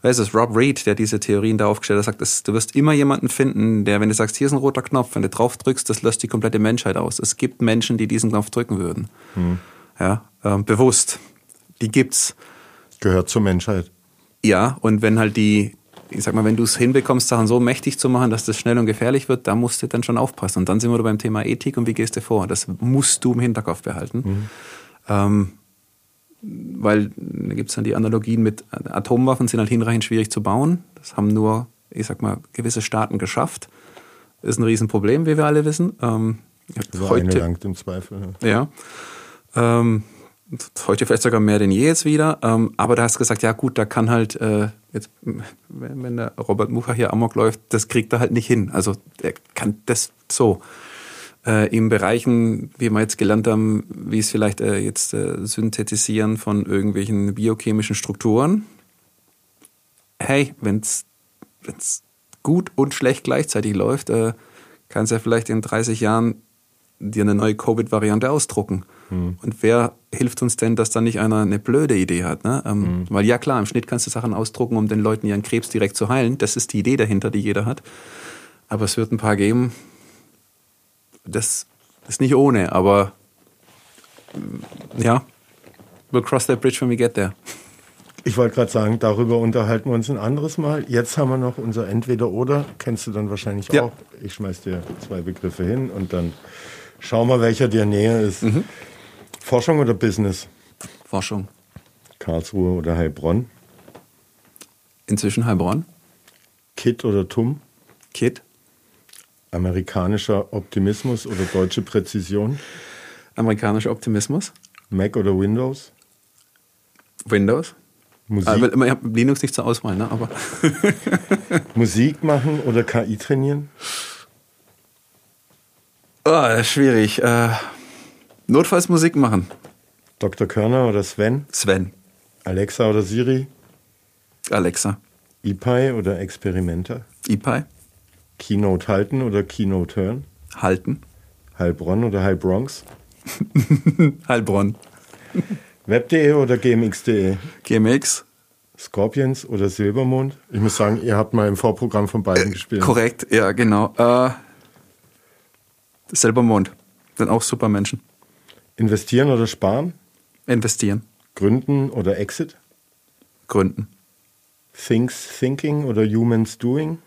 wer ist es, Rob Reed, der diese Theorien da aufgestellt hat, sagt, dass du wirst immer jemanden finden, der, wenn du sagst, hier ist ein roter Knopf, wenn du drauf drückst, das löst die komplette Menschheit aus. Es gibt Menschen, die diesen Knopf drücken würden. Hm. Ja, ähm, bewusst. Die gibt's. Gehört zur Menschheit. Ja, und wenn halt die, ich sag mal, wenn du es hinbekommst, Sachen so mächtig zu machen, dass das schnell und gefährlich wird, da musst du dann schon aufpassen. Und dann sind wir beim Thema Ethik und wie gehst du vor? Das musst du im Hinterkopf behalten. Mhm. Ähm, weil da gibt es dann die Analogien mit Atomwaffen, sind halt hinreichend schwierig zu bauen. Das haben nur, ich sag mal, gewisse Staaten geschafft. Ist ein Riesenproblem, wie wir alle wissen. Ähm, so heute, langt im Zweifel. Ja. ja ähm, heute vielleicht sogar mehr denn je jetzt wieder. Ähm, aber da hast du gesagt, ja gut, da kann halt, äh, jetzt, wenn, wenn der Robert Mucha hier Amok läuft, das kriegt er halt nicht hin. Also er kann das so äh, in Bereichen, wie wir jetzt gelernt haben, wie es vielleicht äh, jetzt äh, Synthetisieren von irgendwelchen biochemischen Strukturen. Hey, wenn es gut und schlecht gleichzeitig läuft, äh, kannst du ja vielleicht in 30 Jahren dir eine neue Covid-Variante ausdrucken. Hm. Und wer hilft uns denn, dass da nicht einer eine blöde Idee hat? Ne? Ähm, hm. Weil ja klar, im Schnitt kannst du Sachen ausdrucken, um den Leuten ihren Krebs direkt zu heilen. Das ist die Idee dahinter, die jeder hat. Aber es wird ein paar geben, das ist nicht ohne, aber ja, we'll cross that bridge when we get there. Ich wollte gerade sagen, darüber unterhalten wir uns ein anderes Mal. Jetzt haben wir noch unser Entweder-Oder. Kennst du dann wahrscheinlich ja. auch. Ich schmeiß dir zwei Begriffe hin und dann schau mal, welcher dir näher ist. Mhm. Forschung oder Business? Forschung. Karlsruhe oder Heilbronn? Inzwischen Heilbronn. Kit oder Tum? Kit. Amerikanischer Optimismus oder deutsche Präzision? Amerikanischer Optimismus. Mac oder Windows? Windows. Musik. Also, ich habe Linux nicht zur Auswahl, ne? aber. [LAUGHS] Musik machen oder KI trainieren? Oh, schwierig. Äh, notfalls Musik machen. Dr. Körner oder Sven? Sven. Alexa oder Siri? Alexa. EPI oder Experimenter? EPI. Keynote halten oder Keynote hören? Halten. Heilbronn oder Heilbronx? [LAUGHS] Heilbronn. Web.de oder GMX.de? GMX. Scorpions oder Silbermond? Ich muss sagen, ihr habt mal im Vorprogramm von beiden äh, gespielt. Korrekt, ja, genau. Äh, Silbermond. Sind auch super Menschen. Investieren oder sparen? Investieren. Gründen oder Exit? Gründen. Things Thinking oder Humans Doing?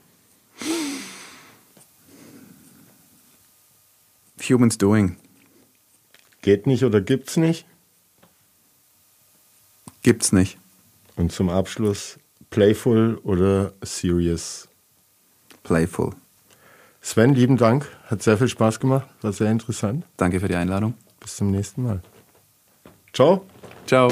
Humans Doing. Geht nicht oder gibt's nicht? Gibt's nicht. Und zum Abschluss Playful oder Serious? Playful. Sven, lieben Dank. Hat sehr viel Spaß gemacht. War sehr interessant. Danke für die Einladung. Bis zum nächsten Mal. Ciao. Ciao.